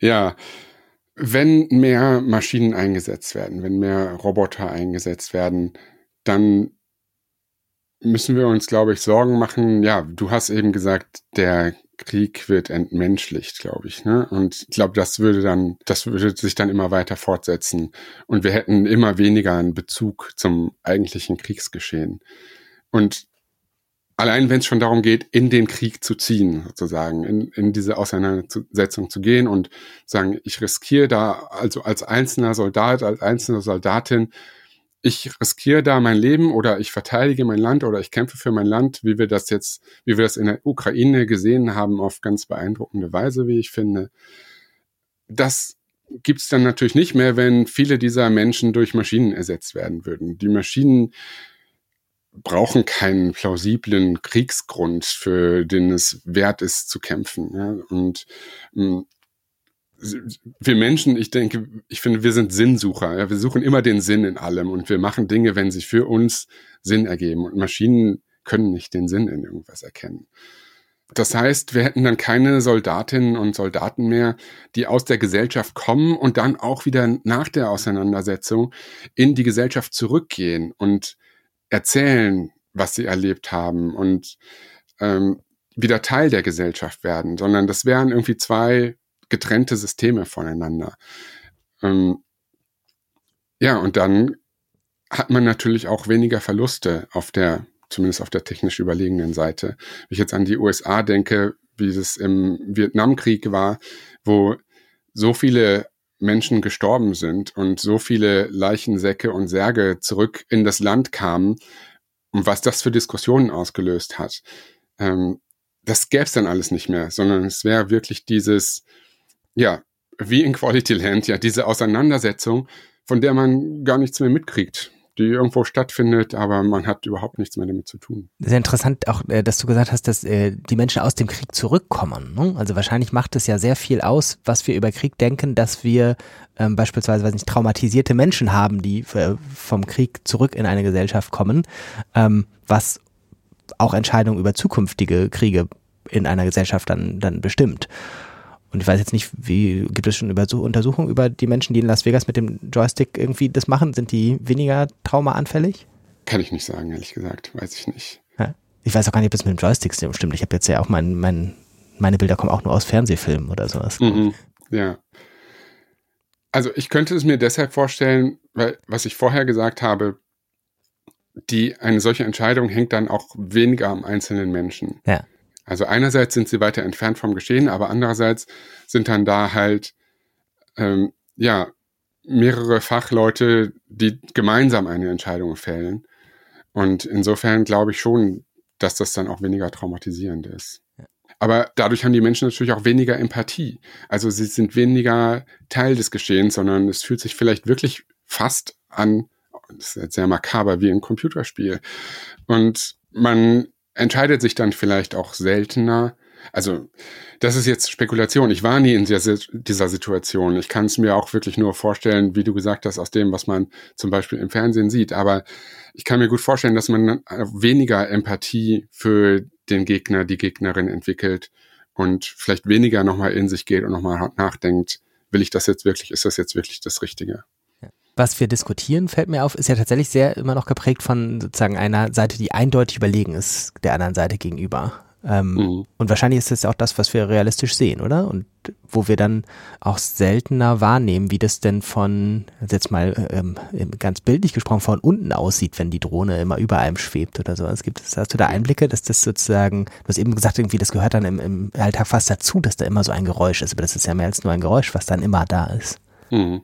Ja, wenn mehr Maschinen eingesetzt werden, wenn mehr Roboter eingesetzt werden, dann müssen wir uns, glaube ich, Sorgen machen. Ja, du hast eben gesagt, der Krieg wird entmenschlicht, glaube ich. Ne? Und ich glaube, das würde dann, das würde sich dann immer weiter fortsetzen. Und wir hätten immer weniger einen Bezug zum eigentlichen Kriegsgeschehen. Und allein wenn es schon darum geht, in den Krieg zu ziehen, sozusagen, in, in diese Auseinandersetzung zu gehen und sagen, ich riskiere da also als einzelner Soldat, als einzelne Soldatin ich riskiere da mein Leben oder ich verteidige mein Land oder ich kämpfe für mein Land, wie wir das jetzt, wie wir das in der Ukraine gesehen haben, auf ganz beeindruckende Weise, wie ich finde. Das gibt es dann natürlich nicht mehr, wenn viele dieser Menschen durch Maschinen ersetzt werden würden. Die Maschinen brauchen keinen plausiblen Kriegsgrund, für den es wert ist zu kämpfen. Ja? Und hm, wir Menschen, ich denke, ich finde, wir sind Sinnsucher. Ja? Wir suchen immer den Sinn in allem und wir machen Dinge, wenn sie für uns Sinn ergeben. Und Maschinen können nicht den Sinn in irgendwas erkennen. Das heißt, wir hätten dann keine Soldatinnen und Soldaten mehr, die aus der Gesellschaft kommen und dann auch wieder nach der Auseinandersetzung in die Gesellschaft zurückgehen und erzählen, was sie erlebt haben und ähm, wieder Teil der Gesellschaft werden, sondern das wären irgendwie zwei getrennte Systeme voneinander. Ähm, ja, und dann hat man natürlich auch weniger Verluste auf der, zumindest auf der technisch überlegenen Seite. Wenn ich jetzt an die USA denke, wie es im Vietnamkrieg war, wo so viele Menschen gestorben sind und so viele Leichensäcke und Särge zurück in das Land kamen und was das für Diskussionen ausgelöst hat. Ähm, das gäbe es dann alles nicht mehr, sondern es wäre wirklich dieses, ja, wie in Quality Land, ja, diese Auseinandersetzung, von der man gar nichts mehr mitkriegt die irgendwo stattfindet, aber man hat überhaupt nichts mehr damit zu tun. Sehr interessant auch, äh, dass du gesagt hast, dass äh, die Menschen aus dem Krieg zurückkommen. Ne? Also wahrscheinlich macht es ja sehr viel aus, was wir über Krieg denken, dass wir ähm, beispielsweise, weiß nicht, traumatisierte Menschen haben, die äh, vom Krieg zurück in eine Gesellschaft kommen, ähm, was auch Entscheidungen über zukünftige Kriege in einer Gesellschaft dann, dann bestimmt. Und ich weiß jetzt nicht, wie gibt es schon über Untersuchungen über die Menschen, die in Las Vegas mit dem Joystick irgendwie das machen? Sind die weniger traumaanfällig? Kann ich nicht sagen, ehrlich gesagt. Weiß ich nicht. Ja. Ich weiß auch gar nicht, ob es mit dem Joystick stimmt. Ich habe jetzt ja auch mein, mein, meine Bilder kommen auch nur aus Fernsehfilmen oder sowas. Mhm. Ja. Also ich könnte es mir deshalb vorstellen, weil was ich vorher gesagt habe, die eine solche Entscheidung hängt dann auch weniger am einzelnen Menschen. Ja. Also einerseits sind sie weiter entfernt vom Geschehen, aber andererseits sind dann da halt ähm, ja mehrere Fachleute, die gemeinsam eine Entscheidung fällen. Und insofern glaube ich schon, dass das dann auch weniger traumatisierend ist. Aber dadurch haben die Menschen natürlich auch weniger Empathie. Also sie sind weniger Teil des Geschehens, sondern es fühlt sich vielleicht wirklich fast an, das ist jetzt sehr makaber, wie ein Computerspiel. Und man entscheidet sich dann vielleicht auch seltener. Also, das ist jetzt Spekulation. Ich war nie in dieser, Situation. Ich kann es mir auch wirklich nur vorstellen, wie du gesagt hast, aus dem, was man zum Beispiel im Fernsehen sieht. Aber ich kann mir gut vorstellen, dass man weniger Empathie für den Gegner, die Gegnerin entwickelt und vielleicht weniger nochmal in sich geht und nochmal nachdenkt, will ich das jetzt wirklich, ist das jetzt wirklich das Richtige? Was wir diskutieren, fällt mir auf, ist ja tatsächlich sehr immer noch geprägt von sozusagen einer Seite, die eindeutig überlegen ist der anderen Seite gegenüber. Ähm, mhm. Und wahrscheinlich ist das auch das, was wir realistisch sehen, oder? Und wo wir dann auch seltener wahrnehmen, wie das denn von, jetzt mal ähm, ganz bildlich gesprochen, von unten aussieht, wenn die Drohne immer über einem schwebt oder so. Es gibt, hast du da Einblicke, dass das sozusagen, du hast eben gesagt, irgendwie, das gehört dann im, im Alltag fast dazu, dass da immer so ein Geräusch ist, aber das ist ja mehr als nur ein Geräusch, was dann immer da ist. Mhm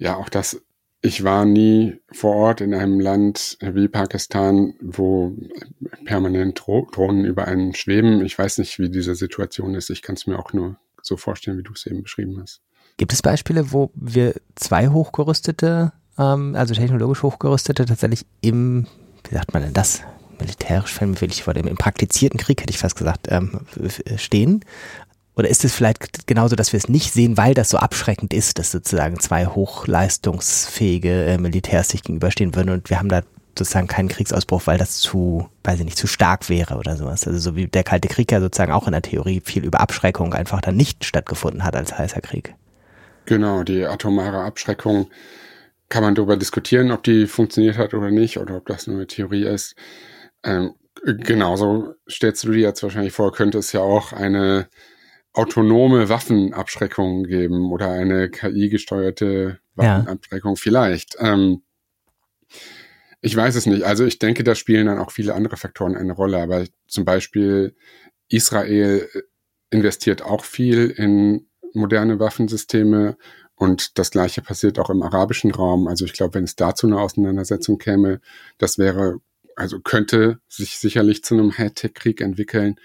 ja, auch das, ich war nie vor Ort in einem Land wie Pakistan, wo permanent Dro Drohnen über einen schweben. Ich weiß nicht, wie diese Situation ist. Ich kann es mir auch nur so vorstellen, wie du es eben beschrieben hast. Gibt es Beispiele, wo wir zwei hochgerüstete, ähm, also technologisch hochgerüstete, tatsächlich im, wie sagt man denn das? Militärisch fällt mir vor dem, im praktizierten Krieg, hätte ich fast gesagt, ähm, stehen. Oder ist es vielleicht genauso, dass wir es nicht sehen, weil das so abschreckend ist, dass sozusagen zwei hochleistungsfähige äh, Militärs sich gegenüberstehen würden und wir haben da sozusagen keinen Kriegsausbruch, weil das zu, weiß ich nicht, zu stark wäre oder sowas. Also so wie der Kalte Krieg ja sozusagen auch in der Theorie viel über Abschreckung einfach dann nicht stattgefunden hat als heißer Krieg. Genau, die atomare Abschreckung kann man darüber diskutieren, ob die funktioniert hat oder nicht oder ob das nur eine Theorie ist. Ähm, genauso stellst du dir jetzt wahrscheinlich vor, könnte es ja auch eine autonome Waffenabschreckung geben oder eine KI-gesteuerte Waffenabschreckung ja. vielleicht. Ähm, ich weiß es nicht. Also ich denke, da spielen dann auch viele andere Faktoren eine Rolle. Aber zum Beispiel Israel investiert auch viel in moderne Waffensysteme und das Gleiche passiert auch im arabischen Raum. Also ich glaube, wenn es dazu eine Auseinandersetzung käme, das wäre, also könnte sich sicherlich zu einem Hightech-Krieg entwickeln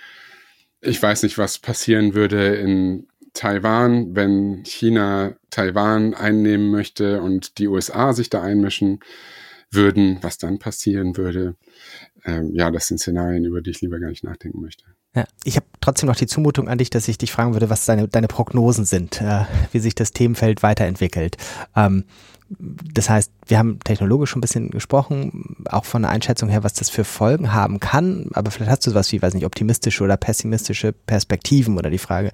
ich weiß nicht, was passieren würde in Taiwan, wenn China Taiwan einnehmen möchte und die USA sich da einmischen würden, was dann passieren würde. Ähm, ja, das sind Szenarien, über die ich lieber gar nicht nachdenken möchte. Ja, ich habe trotzdem noch die Zumutung an dich, dass ich dich fragen würde, was deine, deine Prognosen sind, äh, wie sich das Themenfeld weiterentwickelt. Ähm, das heißt, wir haben technologisch schon ein bisschen gesprochen, auch von der Einschätzung her, was das für Folgen haben kann. Aber vielleicht hast du sowas wie, weiß nicht, optimistische oder pessimistische Perspektiven oder die Frage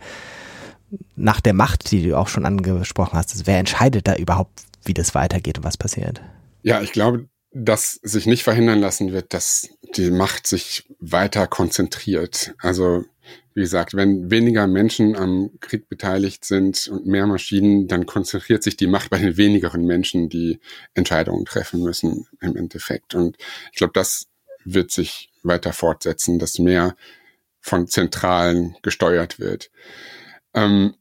nach der Macht, die du auch schon angesprochen hast. Also wer entscheidet da überhaupt, wie das weitergeht und was passiert? Ja, ich glaube, dass sich nicht verhindern lassen wird, dass die Macht sich weiter konzentriert. Also wie gesagt, wenn weniger Menschen am Krieg beteiligt sind und mehr Maschinen, dann konzentriert sich die Macht bei den wenigeren Menschen, die Entscheidungen treffen müssen im Endeffekt. Und ich glaube, das wird sich weiter fortsetzen, dass mehr von Zentralen gesteuert wird. Ähm,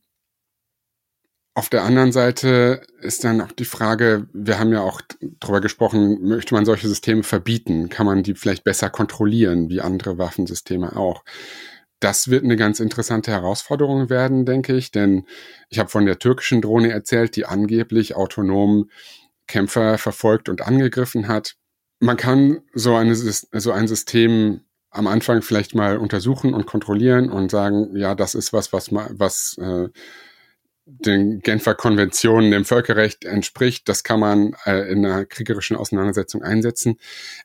Auf der anderen Seite ist dann auch die Frage, wir haben ja auch darüber gesprochen, möchte man solche Systeme verbieten? Kann man die vielleicht besser kontrollieren, wie andere Waffensysteme auch? Das wird eine ganz interessante Herausforderung werden, denke ich, denn ich habe von der türkischen Drohne erzählt, die angeblich autonom Kämpfer verfolgt und angegriffen hat. Man kann so, eine, so ein System am Anfang vielleicht mal untersuchen und kontrollieren und sagen, ja, das ist was, was, was äh, den Genfer Konventionen, dem Völkerrecht entspricht. Das kann man äh, in einer kriegerischen Auseinandersetzung einsetzen.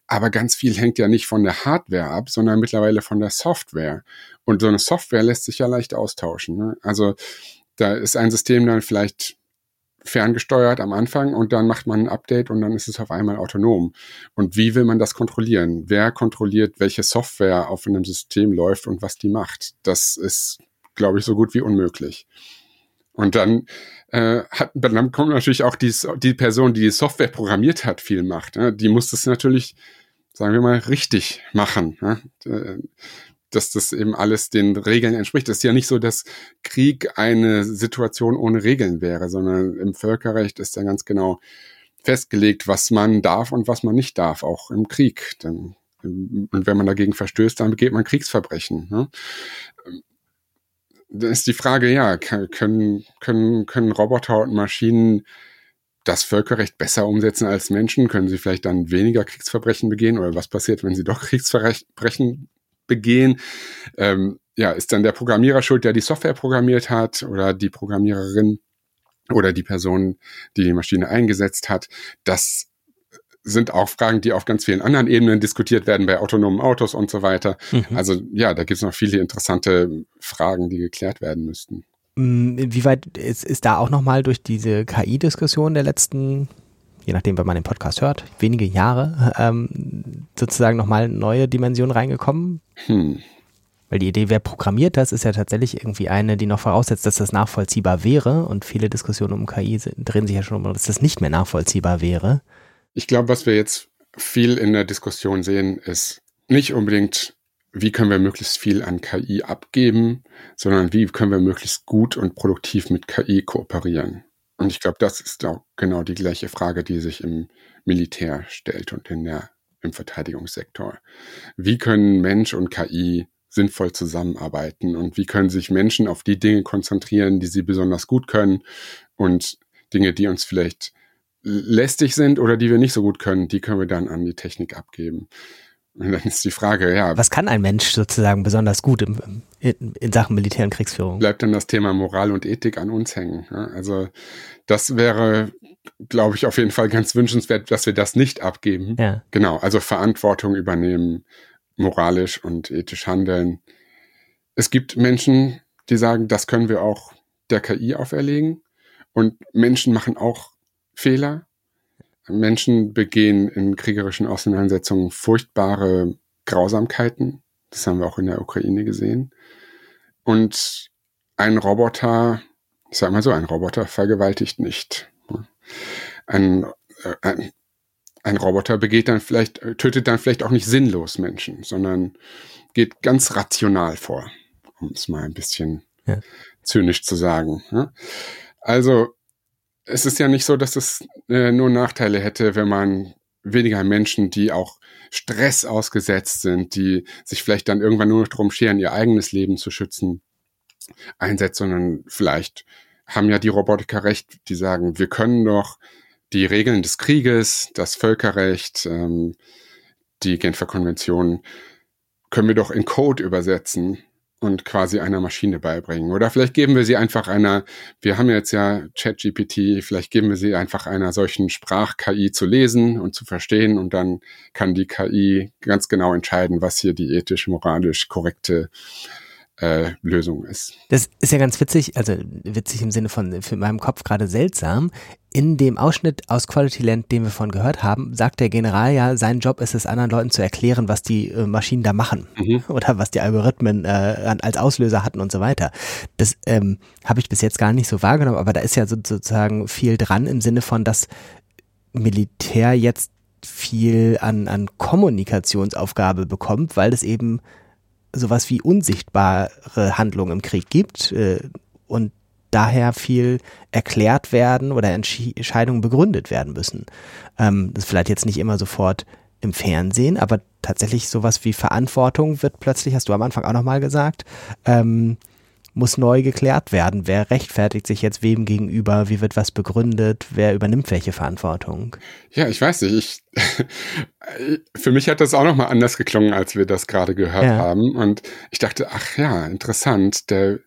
Aber ganz viel hängt ja nicht von der Hardware ab, sondern mittlerweile von der Software. Und so eine Software lässt sich ja leicht austauschen. Ne? Also da ist ein System dann vielleicht ferngesteuert am Anfang und dann macht man ein Update und dann ist es auf einmal autonom. Und wie will man das kontrollieren? Wer kontrolliert, welche Software auf einem System läuft und was die macht? Das ist, glaube ich, so gut wie unmöglich. Und dann, äh, hat, dann kommt natürlich auch die, die Person, die die Software programmiert hat, viel Macht. Ne? Die muss das natürlich, sagen wir mal, richtig machen. Ne? Dass das eben alles den Regeln entspricht. Es ist ja nicht so, dass Krieg eine Situation ohne Regeln wäre, sondern im Völkerrecht ist ja ganz genau festgelegt, was man darf und was man nicht darf, auch im Krieg. Dann, und wenn man dagegen verstößt, dann begeht man Kriegsverbrechen. Ne? Dann ist die Frage, ja, können, können, können Roboter und Maschinen das Völkerrecht besser umsetzen als Menschen? Können sie vielleicht dann weniger Kriegsverbrechen begehen? Oder was passiert, wenn sie doch Kriegsverbrechen begehen. Ähm, ja, ist dann der Programmierer schuld, der die Software programmiert hat oder die Programmiererin oder die Person, die die Maschine eingesetzt hat. Das sind auch Fragen, die auf ganz vielen anderen Ebenen diskutiert werden, bei autonomen Autos und so weiter. Mhm. Also ja, da gibt es noch viele interessante Fragen, die geklärt werden müssten. Mm, inwieweit ist, ist da auch nochmal durch diese KI-Diskussion der letzten je nachdem, wenn man den Podcast hört, wenige Jahre ähm, sozusagen nochmal neue Dimensionen reingekommen? Hm. Weil die Idee, wer programmiert das, ist ja tatsächlich irgendwie eine, die noch voraussetzt, dass das nachvollziehbar wäre. Und viele Diskussionen um KI drehen sich ja schon um, dass das nicht mehr nachvollziehbar wäre. Ich glaube, was wir jetzt viel in der Diskussion sehen, ist nicht unbedingt, wie können wir möglichst viel an KI abgeben, sondern wie können wir möglichst gut und produktiv mit KI kooperieren. Und ich glaube, das ist auch genau die gleiche Frage, die sich im Militär stellt und in der, im Verteidigungssektor. Wie können Mensch und KI sinnvoll zusammenarbeiten und wie können sich Menschen auf die Dinge konzentrieren, die sie besonders gut können und Dinge, die uns vielleicht lästig sind oder die wir nicht so gut können, die können wir dann an die Technik abgeben. Und dann ist die Frage, ja. Was kann ein Mensch sozusagen besonders gut im, in, in, Sachen Militär- und Kriegsführung? Bleibt dann das Thema Moral und Ethik an uns hängen. Ja? Also das wäre, glaube ich, auf jeden Fall ganz wünschenswert, dass wir das nicht abgeben. Ja. Genau, also Verantwortung übernehmen, moralisch und ethisch handeln. Es gibt Menschen, die sagen, das können wir auch der KI auferlegen. Und Menschen machen auch Fehler Menschen begehen in kriegerischen Auseinandersetzungen furchtbare Grausamkeiten. Das haben wir auch in der Ukraine gesehen. Und ein Roboter, ich sag mal so, ein Roboter vergewaltigt nicht. Ein, äh, ein, ein Roboter begeht dann vielleicht, tötet dann vielleicht auch nicht sinnlos Menschen, sondern geht ganz rational vor, um es mal ein bisschen ja. zynisch zu sagen. Also es ist ja nicht so, dass es äh, nur Nachteile hätte, wenn man weniger Menschen, die auch Stress ausgesetzt sind, die sich vielleicht dann irgendwann nur noch darum scheren, ihr eigenes Leben zu schützen, einsetzt, sondern vielleicht haben ja die Robotiker recht, die sagen, wir können doch die Regeln des Krieges, das Völkerrecht, ähm, die Genfer Konvention, können wir doch in Code übersetzen und quasi einer Maschine beibringen. Oder vielleicht geben wir sie einfach einer, wir haben jetzt ja ChatGPT, vielleicht geben wir sie einfach einer solchen Sprach-KI zu lesen und zu verstehen und dann kann die KI ganz genau entscheiden, was hier die ethisch, moralisch korrekte äh, Lösung ist. Das ist ja ganz witzig, also witzig im Sinne von für meinem Kopf gerade seltsam. In dem Ausschnitt aus Quality Land, den wir von gehört haben, sagt der General ja, sein Job ist es, anderen Leuten zu erklären, was die äh, Maschinen da machen mhm. oder was die Algorithmen äh, als Auslöser hatten und so weiter. Das ähm, habe ich bis jetzt gar nicht so wahrgenommen, aber da ist ja sozusagen viel dran im Sinne von, dass Militär jetzt viel an, an Kommunikationsaufgabe bekommt, weil es eben sowas wie unsichtbare Handlungen im Krieg gibt äh, und daher viel erklärt werden oder Entscheidungen begründet werden müssen. Ähm, das ist vielleicht jetzt nicht immer sofort im Fernsehen, aber tatsächlich sowas wie Verantwortung wird plötzlich, hast du am Anfang auch nochmal gesagt, ähm, muss neu geklärt werden. Wer rechtfertigt sich jetzt wem gegenüber? Wie wird was begründet? Wer übernimmt welche Verantwortung? Ja, ich weiß nicht. Ich, für mich hat das auch nochmal anders geklungen, als wir das gerade gehört ja. haben. Und ich dachte, ach ja, interessant. Der,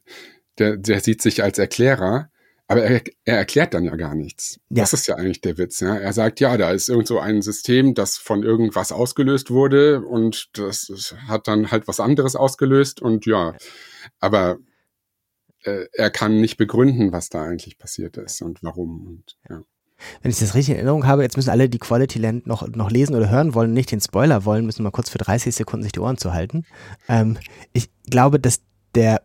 der, der sieht sich als Erklärer. Aber er, er erklärt dann ja gar nichts. Ja. Das ist ja eigentlich der Witz. Ja? Er sagt, ja, da ist irgend so ein System, das von irgendwas ausgelöst wurde und das hat dann halt was anderes ausgelöst und ja. Aber äh, er kann nicht begründen, was da eigentlich passiert ist und warum. Und, ja. Wenn ich das richtig in Erinnerung habe, jetzt müssen alle, die Quality Land noch, noch lesen oder hören wollen, nicht den Spoiler wollen, müssen mal kurz für 30 Sekunden sich die Ohren zu halten. Ähm, ich glaube, dass der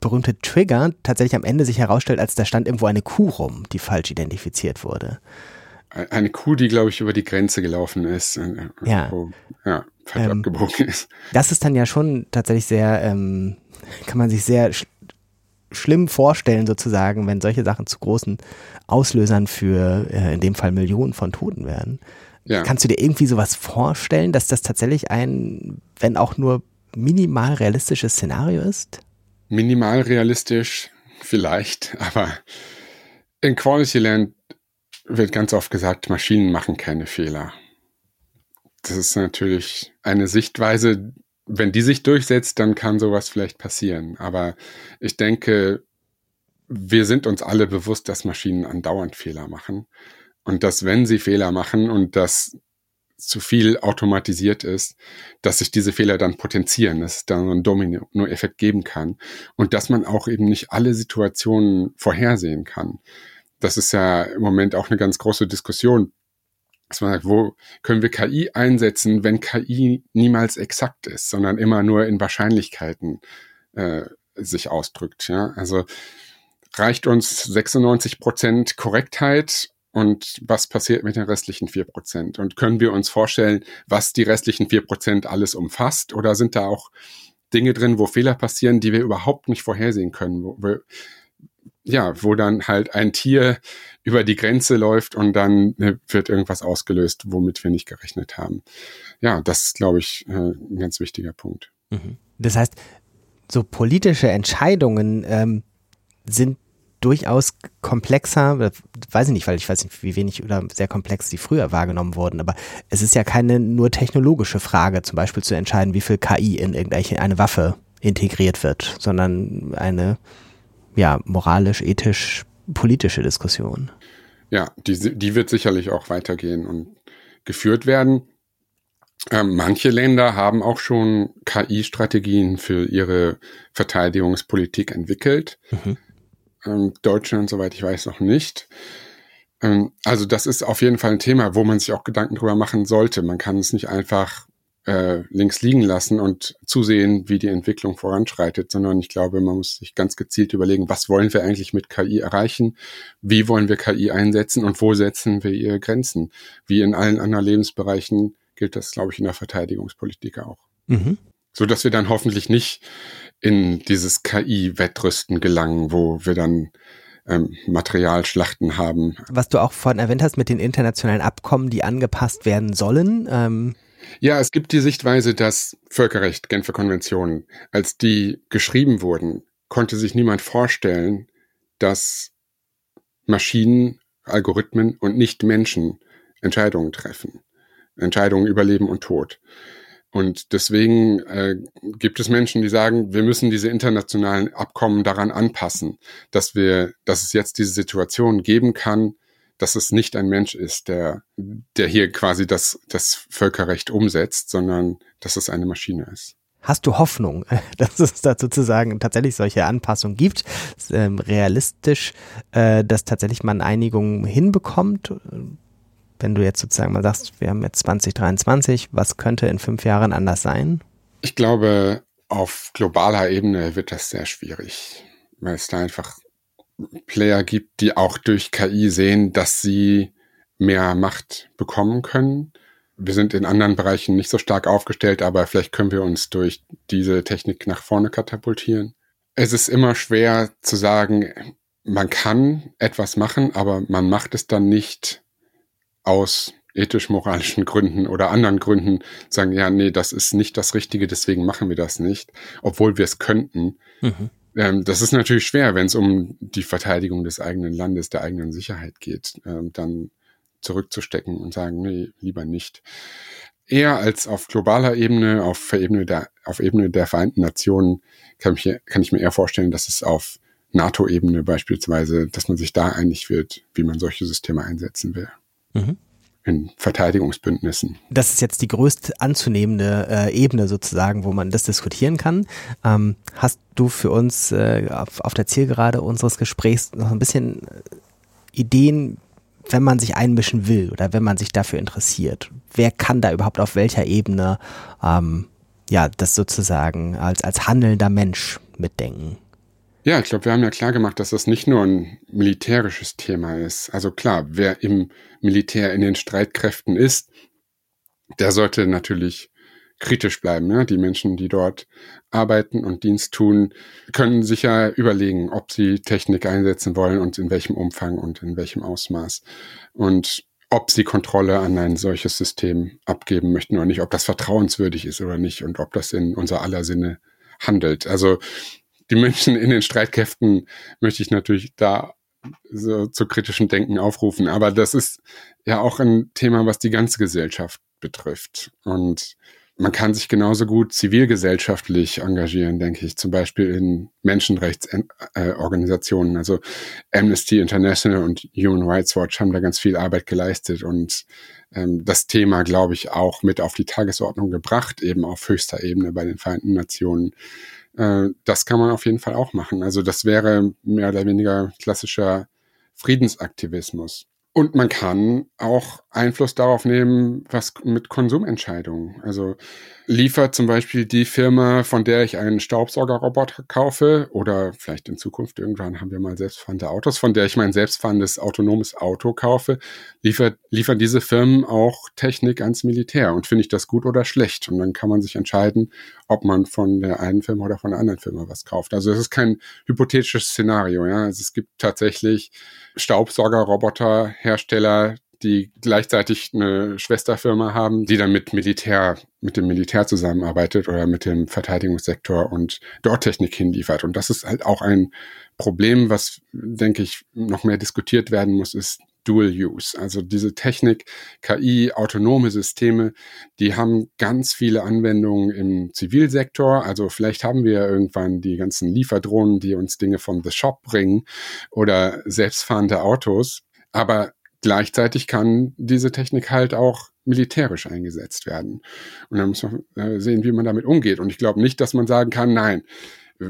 berühmte Trigger tatsächlich am Ende sich herausstellt, als da stand irgendwo eine Kuh rum, die falsch identifiziert wurde. Eine Kuh, die, glaube ich, über die Grenze gelaufen ist. Äh, ja. Wo, ja, falsch ähm, abgebogen ist. Das ist dann ja schon tatsächlich sehr, ähm, kann man sich sehr schlimm vorstellen, sozusagen, wenn solche Sachen zu großen Auslösern für äh, in dem Fall Millionen von Toten werden. Ja. Kannst du dir irgendwie sowas vorstellen, dass das tatsächlich ein, wenn auch nur minimal realistisches Szenario ist? Minimal realistisch vielleicht, aber in Quality Land wird ganz oft gesagt, Maschinen machen keine Fehler. Das ist natürlich eine Sichtweise, wenn die sich durchsetzt, dann kann sowas vielleicht passieren. Aber ich denke, wir sind uns alle bewusst, dass Maschinen andauernd Fehler machen. Und dass wenn sie Fehler machen und das zu viel automatisiert ist, dass sich diese Fehler dann potenzieren, dass es dann einen Domino-Effekt geben kann und dass man auch eben nicht alle Situationen vorhersehen kann. Das ist ja im Moment auch eine ganz große Diskussion dass man sagt, wo können wir KI einsetzen, wenn KI niemals exakt ist, sondern immer nur in Wahrscheinlichkeiten äh, sich ausdrückt. Ja? Also reicht uns 96 Prozent Korrektheit und was passiert mit den restlichen vier Prozent? Und können wir uns vorstellen, was die restlichen vier Prozent alles umfasst? Oder sind da auch Dinge drin, wo Fehler passieren, die wir überhaupt nicht vorhersehen können, wo wir ja, wo dann halt ein Tier über die Grenze läuft und dann äh, wird irgendwas ausgelöst, womit wir nicht gerechnet haben. Ja, das ist, glaube ich, äh, ein ganz wichtiger Punkt. Mhm. Das heißt, so politische Entscheidungen ähm, sind durchaus komplexer, weiß ich nicht, weil ich weiß nicht, wie wenig oder sehr komplex die früher wahrgenommen wurden, aber es ist ja keine nur technologische Frage, zum Beispiel zu entscheiden, wie viel KI in irgendwelche eine Waffe integriert wird, sondern eine ja, moralisch, ethisch, politische Diskussion. Ja, die, die wird sicherlich auch weitergehen und geführt werden. Ähm, manche Länder haben auch schon KI-Strategien für ihre Verteidigungspolitik entwickelt. Mhm. Ähm, Deutschland, soweit ich weiß, noch nicht. Ähm, also das ist auf jeden Fall ein Thema, wo man sich auch Gedanken drüber machen sollte. Man kann es nicht einfach äh, links liegen lassen und zusehen, wie die Entwicklung voranschreitet, sondern ich glaube, man muss sich ganz gezielt überlegen, was wollen wir eigentlich mit KI erreichen, wie wollen wir KI einsetzen und wo setzen wir ihre Grenzen. Wie in allen anderen Lebensbereichen gilt das, glaube ich, in der Verteidigungspolitik auch. Mhm. So dass wir dann hoffentlich nicht in dieses KI-Wettrüsten gelangen, wo wir dann ähm, Materialschlachten haben. Was du auch vorhin erwähnt hast mit den internationalen Abkommen, die angepasst werden sollen. Ähm ja, es gibt die Sichtweise, dass Völkerrecht, Genfer Konventionen, als die geschrieben wurden, konnte sich niemand vorstellen, dass Maschinen, Algorithmen und nicht Menschen Entscheidungen treffen. Entscheidungen über Leben und Tod. Und deswegen äh, gibt es Menschen, die sagen, wir müssen diese internationalen Abkommen daran anpassen, dass wir, dass es jetzt diese Situation geben kann, dass es nicht ein Mensch ist, der, der hier quasi das, das Völkerrecht umsetzt, sondern dass es eine Maschine ist. Hast du Hoffnung, dass es da sozusagen tatsächlich solche Anpassungen gibt? Ähm, realistisch, äh, dass tatsächlich man Einigung hinbekommt? Wenn du jetzt sozusagen mal sagst, wir haben jetzt 2023, was könnte in fünf Jahren anders sein? Ich glaube, auf globaler Ebene wird das sehr schwierig, weil es da einfach Player gibt, die auch durch KI sehen, dass sie mehr Macht bekommen können. Wir sind in anderen Bereichen nicht so stark aufgestellt, aber vielleicht können wir uns durch diese Technik nach vorne katapultieren. Es ist immer schwer zu sagen, man kann etwas machen, aber man macht es dann nicht aus ethisch-moralischen Gründen oder anderen Gründen sagen, ja, nee, das ist nicht das Richtige, deswegen machen wir das nicht, obwohl wir es könnten. Mhm. Ähm, das ist natürlich schwer, wenn es um die Verteidigung des eigenen Landes, der eigenen Sicherheit geht, ähm, dann zurückzustecken und sagen, nee, lieber nicht. Eher als auf globaler Ebene, auf Ebene der, auf Ebene der Vereinten Nationen, kann ich, kann ich mir eher vorstellen, dass es auf NATO-Ebene beispielsweise, dass man sich da einig wird, wie man solche Systeme einsetzen will. Mhm. In Verteidigungsbündnissen. Das ist jetzt die größt anzunehmende äh, Ebene sozusagen, wo man das diskutieren kann. Ähm, hast du für uns äh, auf, auf der Zielgerade unseres Gesprächs noch ein bisschen äh, Ideen, wenn man sich einmischen will oder wenn man sich dafür interessiert? Wer kann da überhaupt auf welcher Ebene ähm, ja das sozusagen als, als handelnder Mensch mitdenken? Ja, ich glaube, wir haben ja klar gemacht, dass das nicht nur ein militärisches Thema ist. Also klar, wer im Militär in den Streitkräften ist, der sollte natürlich kritisch bleiben. Ja? Die Menschen, die dort arbeiten und Dienst tun, können sich ja überlegen, ob sie Technik einsetzen wollen und in welchem Umfang und in welchem Ausmaß. Und ob sie Kontrolle an ein solches System abgeben möchten oder nicht, ob das vertrauenswürdig ist oder nicht und ob das in unser aller Sinne handelt. Also die Menschen in den Streitkräften möchte ich natürlich da so zu kritischem Denken aufrufen. Aber das ist ja auch ein Thema, was die ganze Gesellschaft betrifft. Und man kann sich genauso gut zivilgesellschaftlich engagieren, denke ich, zum Beispiel in Menschenrechtsorganisationen. Also Amnesty International und Human Rights Watch haben da ganz viel Arbeit geleistet und ähm, das Thema, glaube ich, auch mit auf die Tagesordnung gebracht, eben auf höchster Ebene bei den Vereinten Nationen. Äh, das kann man auf jeden Fall auch machen. Also das wäre mehr oder weniger klassischer Friedensaktivismus. Und man kann auch Einfluss darauf nehmen, was mit Konsumentscheidungen. Also liefert zum Beispiel die Firma, von der ich einen Staubsaugerroboter kaufe, oder vielleicht in Zukunft irgendwann haben wir mal selbstfahrende Autos, von der ich mein selbstfahrendes autonomes Auto kaufe, liefert, liefern diese Firmen auch Technik ans Militär. Und finde ich das gut oder schlecht? Und dann kann man sich entscheiden, ob man von der einen Firma oder von der anderen Firma was kauft. Also es ist kein hypothetisches Szenario. Ja? Also es gibt tatsächlich Staubsaugerroboterhersteller, die gleichzeitig eine Schwesterfirma haben, die dann mit Militär, mit dem Militär zusammenarbeitet oder mit dem Verteidigungssektor und dort Technik hinliefert. Und das ist halt auch ein Problem, was, denke ich, noch mehr diskutiert werden muss, ist Dual Use. Also diese Technik, KI, autonome Systeme, die haben ganz viele Anwendungen im Zivilsektor. Also vielleicht haben wir irgendwann die ganzen Lieferdrohnen, die uns Dinge von The Shop bringen oder selbstfahrende Autos. Aber Gleichzeitig kann diese Technik halt auch militärisch eingesetzt werden. Und dann muss man äh, sehen, wie man damit umgeht. Und ich glaube nicht, dass man sagen kann, nein,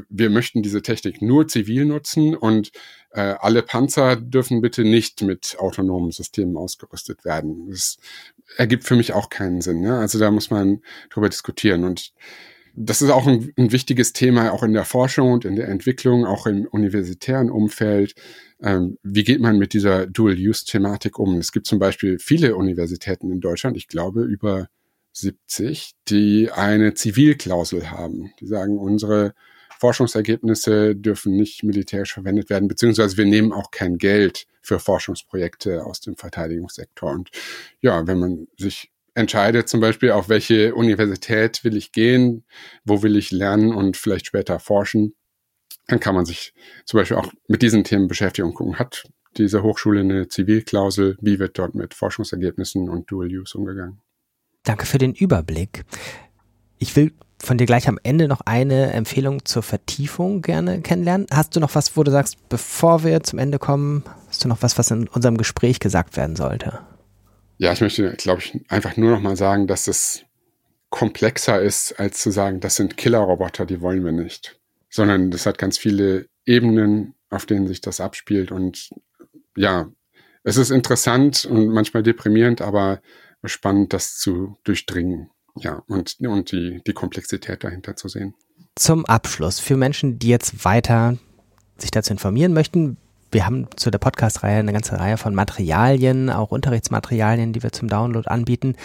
wir möchten diese Technik nur zivil nutzen und äh, alle Panzer dürfen bitte nicht mit autonomen Systemen ausgerüstet werden. Das ergibt für mich auch keinen Sinn. Ne? Also da muss man drüber diskutieren. Und das ist auch ein, ein, wichtiges Thema, auch in der Forschung und in der Entwicklung, auch im universitären Umfeld. Ähm, wie geht man mit dieser Dual-Use-Thematik um? Es gibt zum Beispiel viele Universitäten in Deutschland, ich glaube über 70, die eine Zivilklausel haben. Die sagen, unsere Forschungsergebnisse dürfen nicht militärisch verwendet werden, beziehungsweise wir nehmen auch kein Geld für Forschungsprojekte aus dem Verteidigungssektor. Und ja, wenn man sich entscheide zum Beispiel, auf welche Universität will ich gehen, wo will ich lernen und vielleicht später forschen, dann kann man sich zum Beispiel auch mit diesen Themen beschäftigen und gucken, hat diese Hochschule eine Zivilklausel, wie wird dort mit Forschungsergebnissen und Dual Use umgegangen. Danke für den Überblick. Ich will von dir gleich am Ende noch eine Empfehlung zur Vertiefung gerne kennenlernen. Hast du noch was, wo du sagst, bevor wir zum Ende kommen, hast du noch was, was in unserem Gespräch gesagt werden sollte? Ja, ich möchte, glaube ich, einfach nur noch mal sagen, dass es komplexer ist, als zu sagen, das sind Killerroboter, die wollen wir nicht. Sondern das hat ganz viele Ebenen, auf denen sich das abspielt. Und ja, es ist interessant und manchmal deprimierend, aber spannend, das zu durchdringen. Ja, und, und die, die Komplexität dahinter zu sehen. Zum Abschluss, für Menschen, die jetzt weiter sich dazu informieren möchten, wir haben zu der Podcast-Reihe eine ganze Reihe von Materialien, auch Unterrichtsmaterialien, die wir zum Download anbieten.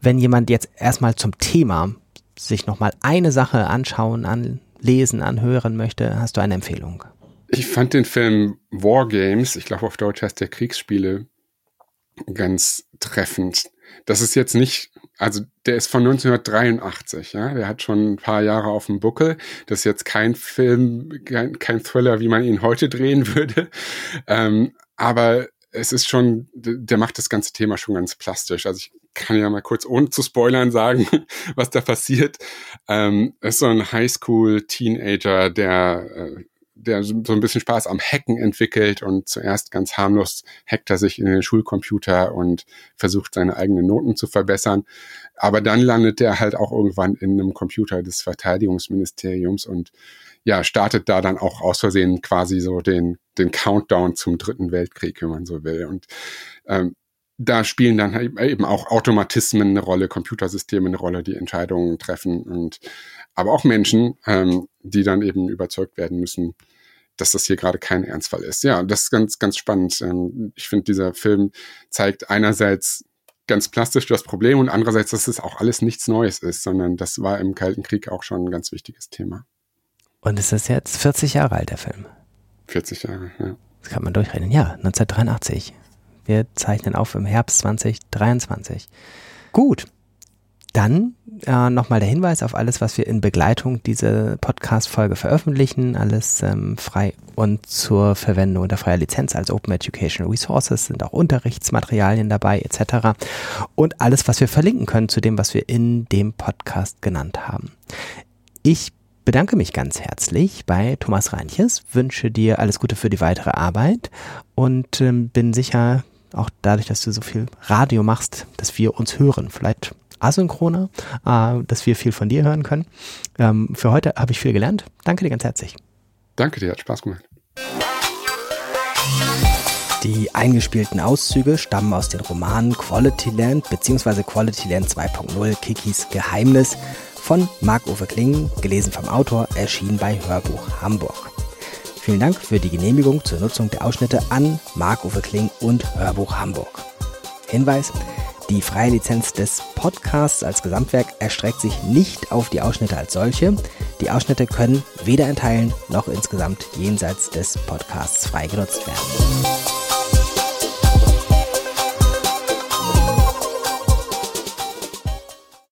Wenn jemand jetzt erstmal zum Thema sich nochmal eine Sache anschauen, anlesen, anhören möchte, hast du eine Empfehlung? Ich fand den Film War Games, ich glaube auf Deutsch heißt der Kriegsspiele, ganz treffend. Das ist jetzt nicht, also der ist von 1983, ja, der hat schon ein paar Jahre auf dem Buckel. Das ist jetzt kein Film, kein, kein Thriller, wie man ihn heute drehen würde. Ähm, aber es ist schon, der macht das ganze Thema schon ganz plastisch. Also ich kann ja mal kurz ohne zu spoilern sagen, was da passiert. Ähm, ist so ein Highschool-Teenager, der äh, der so ein bisschen Spaß am Hacken entwickelt und zuerst ganz harmlos hackt er sich in den Schulcomputer und versucht seine eigenen Noten zu verbessern. Aber dann landet er halt auch irgendwann in einem Computer des Verteidigungsministeriums und ja, startet da dann auch aus Versehen quasi so den, den Countdown zum Dritten Weltkrieg, wenn man so will. Und ähm, da spielen dann eben auch Automatismen eine Rolle, Computersysteme eine Rolle, die Entscheidungen treffen und aber auch Menschen, ähm, die dann eben überzeugt werden müssen, dass das hier gerade kein Ernstfall ist. Ja, das ist ganz, ganz spannend. Ähm, ich finde, dieser Film zeigt einerseits ganz plastisch das Problem und andererseits, dass es auch alles nichts Neues ist, sondern das war im Kalten Krieg auch schon ein ganz wichtiges Thema. Und ist das jetzt 40 Jahre alt, der Film? 40 Jahre, ja. Das kann man durchrechnen. Ja, 1983. Wir zeichnen auf im Herbst 2023. Gut. Dann äh, nochmal der Hinweis auf alles, was wir in Begleitung dieser Podcast-Folge veröffentlichen. Alles ähm, frei und zur Verwendung unter freier Lizenz als Open Educational Resources sind auch Unterrichtsmaterialien dabei etc. Und alles, was wir verlinken können zu dem, was wir in dem Podcast genannt haben. Ich bedanke mich ganz herzlich bei Thomas Reinches, wünsche dir alles Gute für die weitere Arbeit und ähm, bin sicher, auch dadurch, dass du so viel Radio machst, dass wir uns hören. Vielleicht asynchroner, äh, dass wir viel von dir hören können. Ähm, für heute habe ich viel gelernt. Danke dir ganz herzlich. Danke dir, hat Spaß gemacht. Die eingespielten Auszüge stammen aus den Romanen Quality Land bzw. Quality Land 2.0 Kikis Geheimnis von Marc-Uwe Kling, gelesen vom Autor, erschienen bei Hörbuch Hamburg. Vielen Dank für die Genehmigung zur Nutzung der Ausschnitte an Marc-Uwe Kling und Hörbuch Hamburg. Hinweis, die freie Lizenz des Podcasts als Gesamtwerk erstreckt sich nicht auf die Ausschnitte als solche. Die Ausschnitte können weder in Teilen noch insgesamt jenseits des Podcasts frei genutzt werden.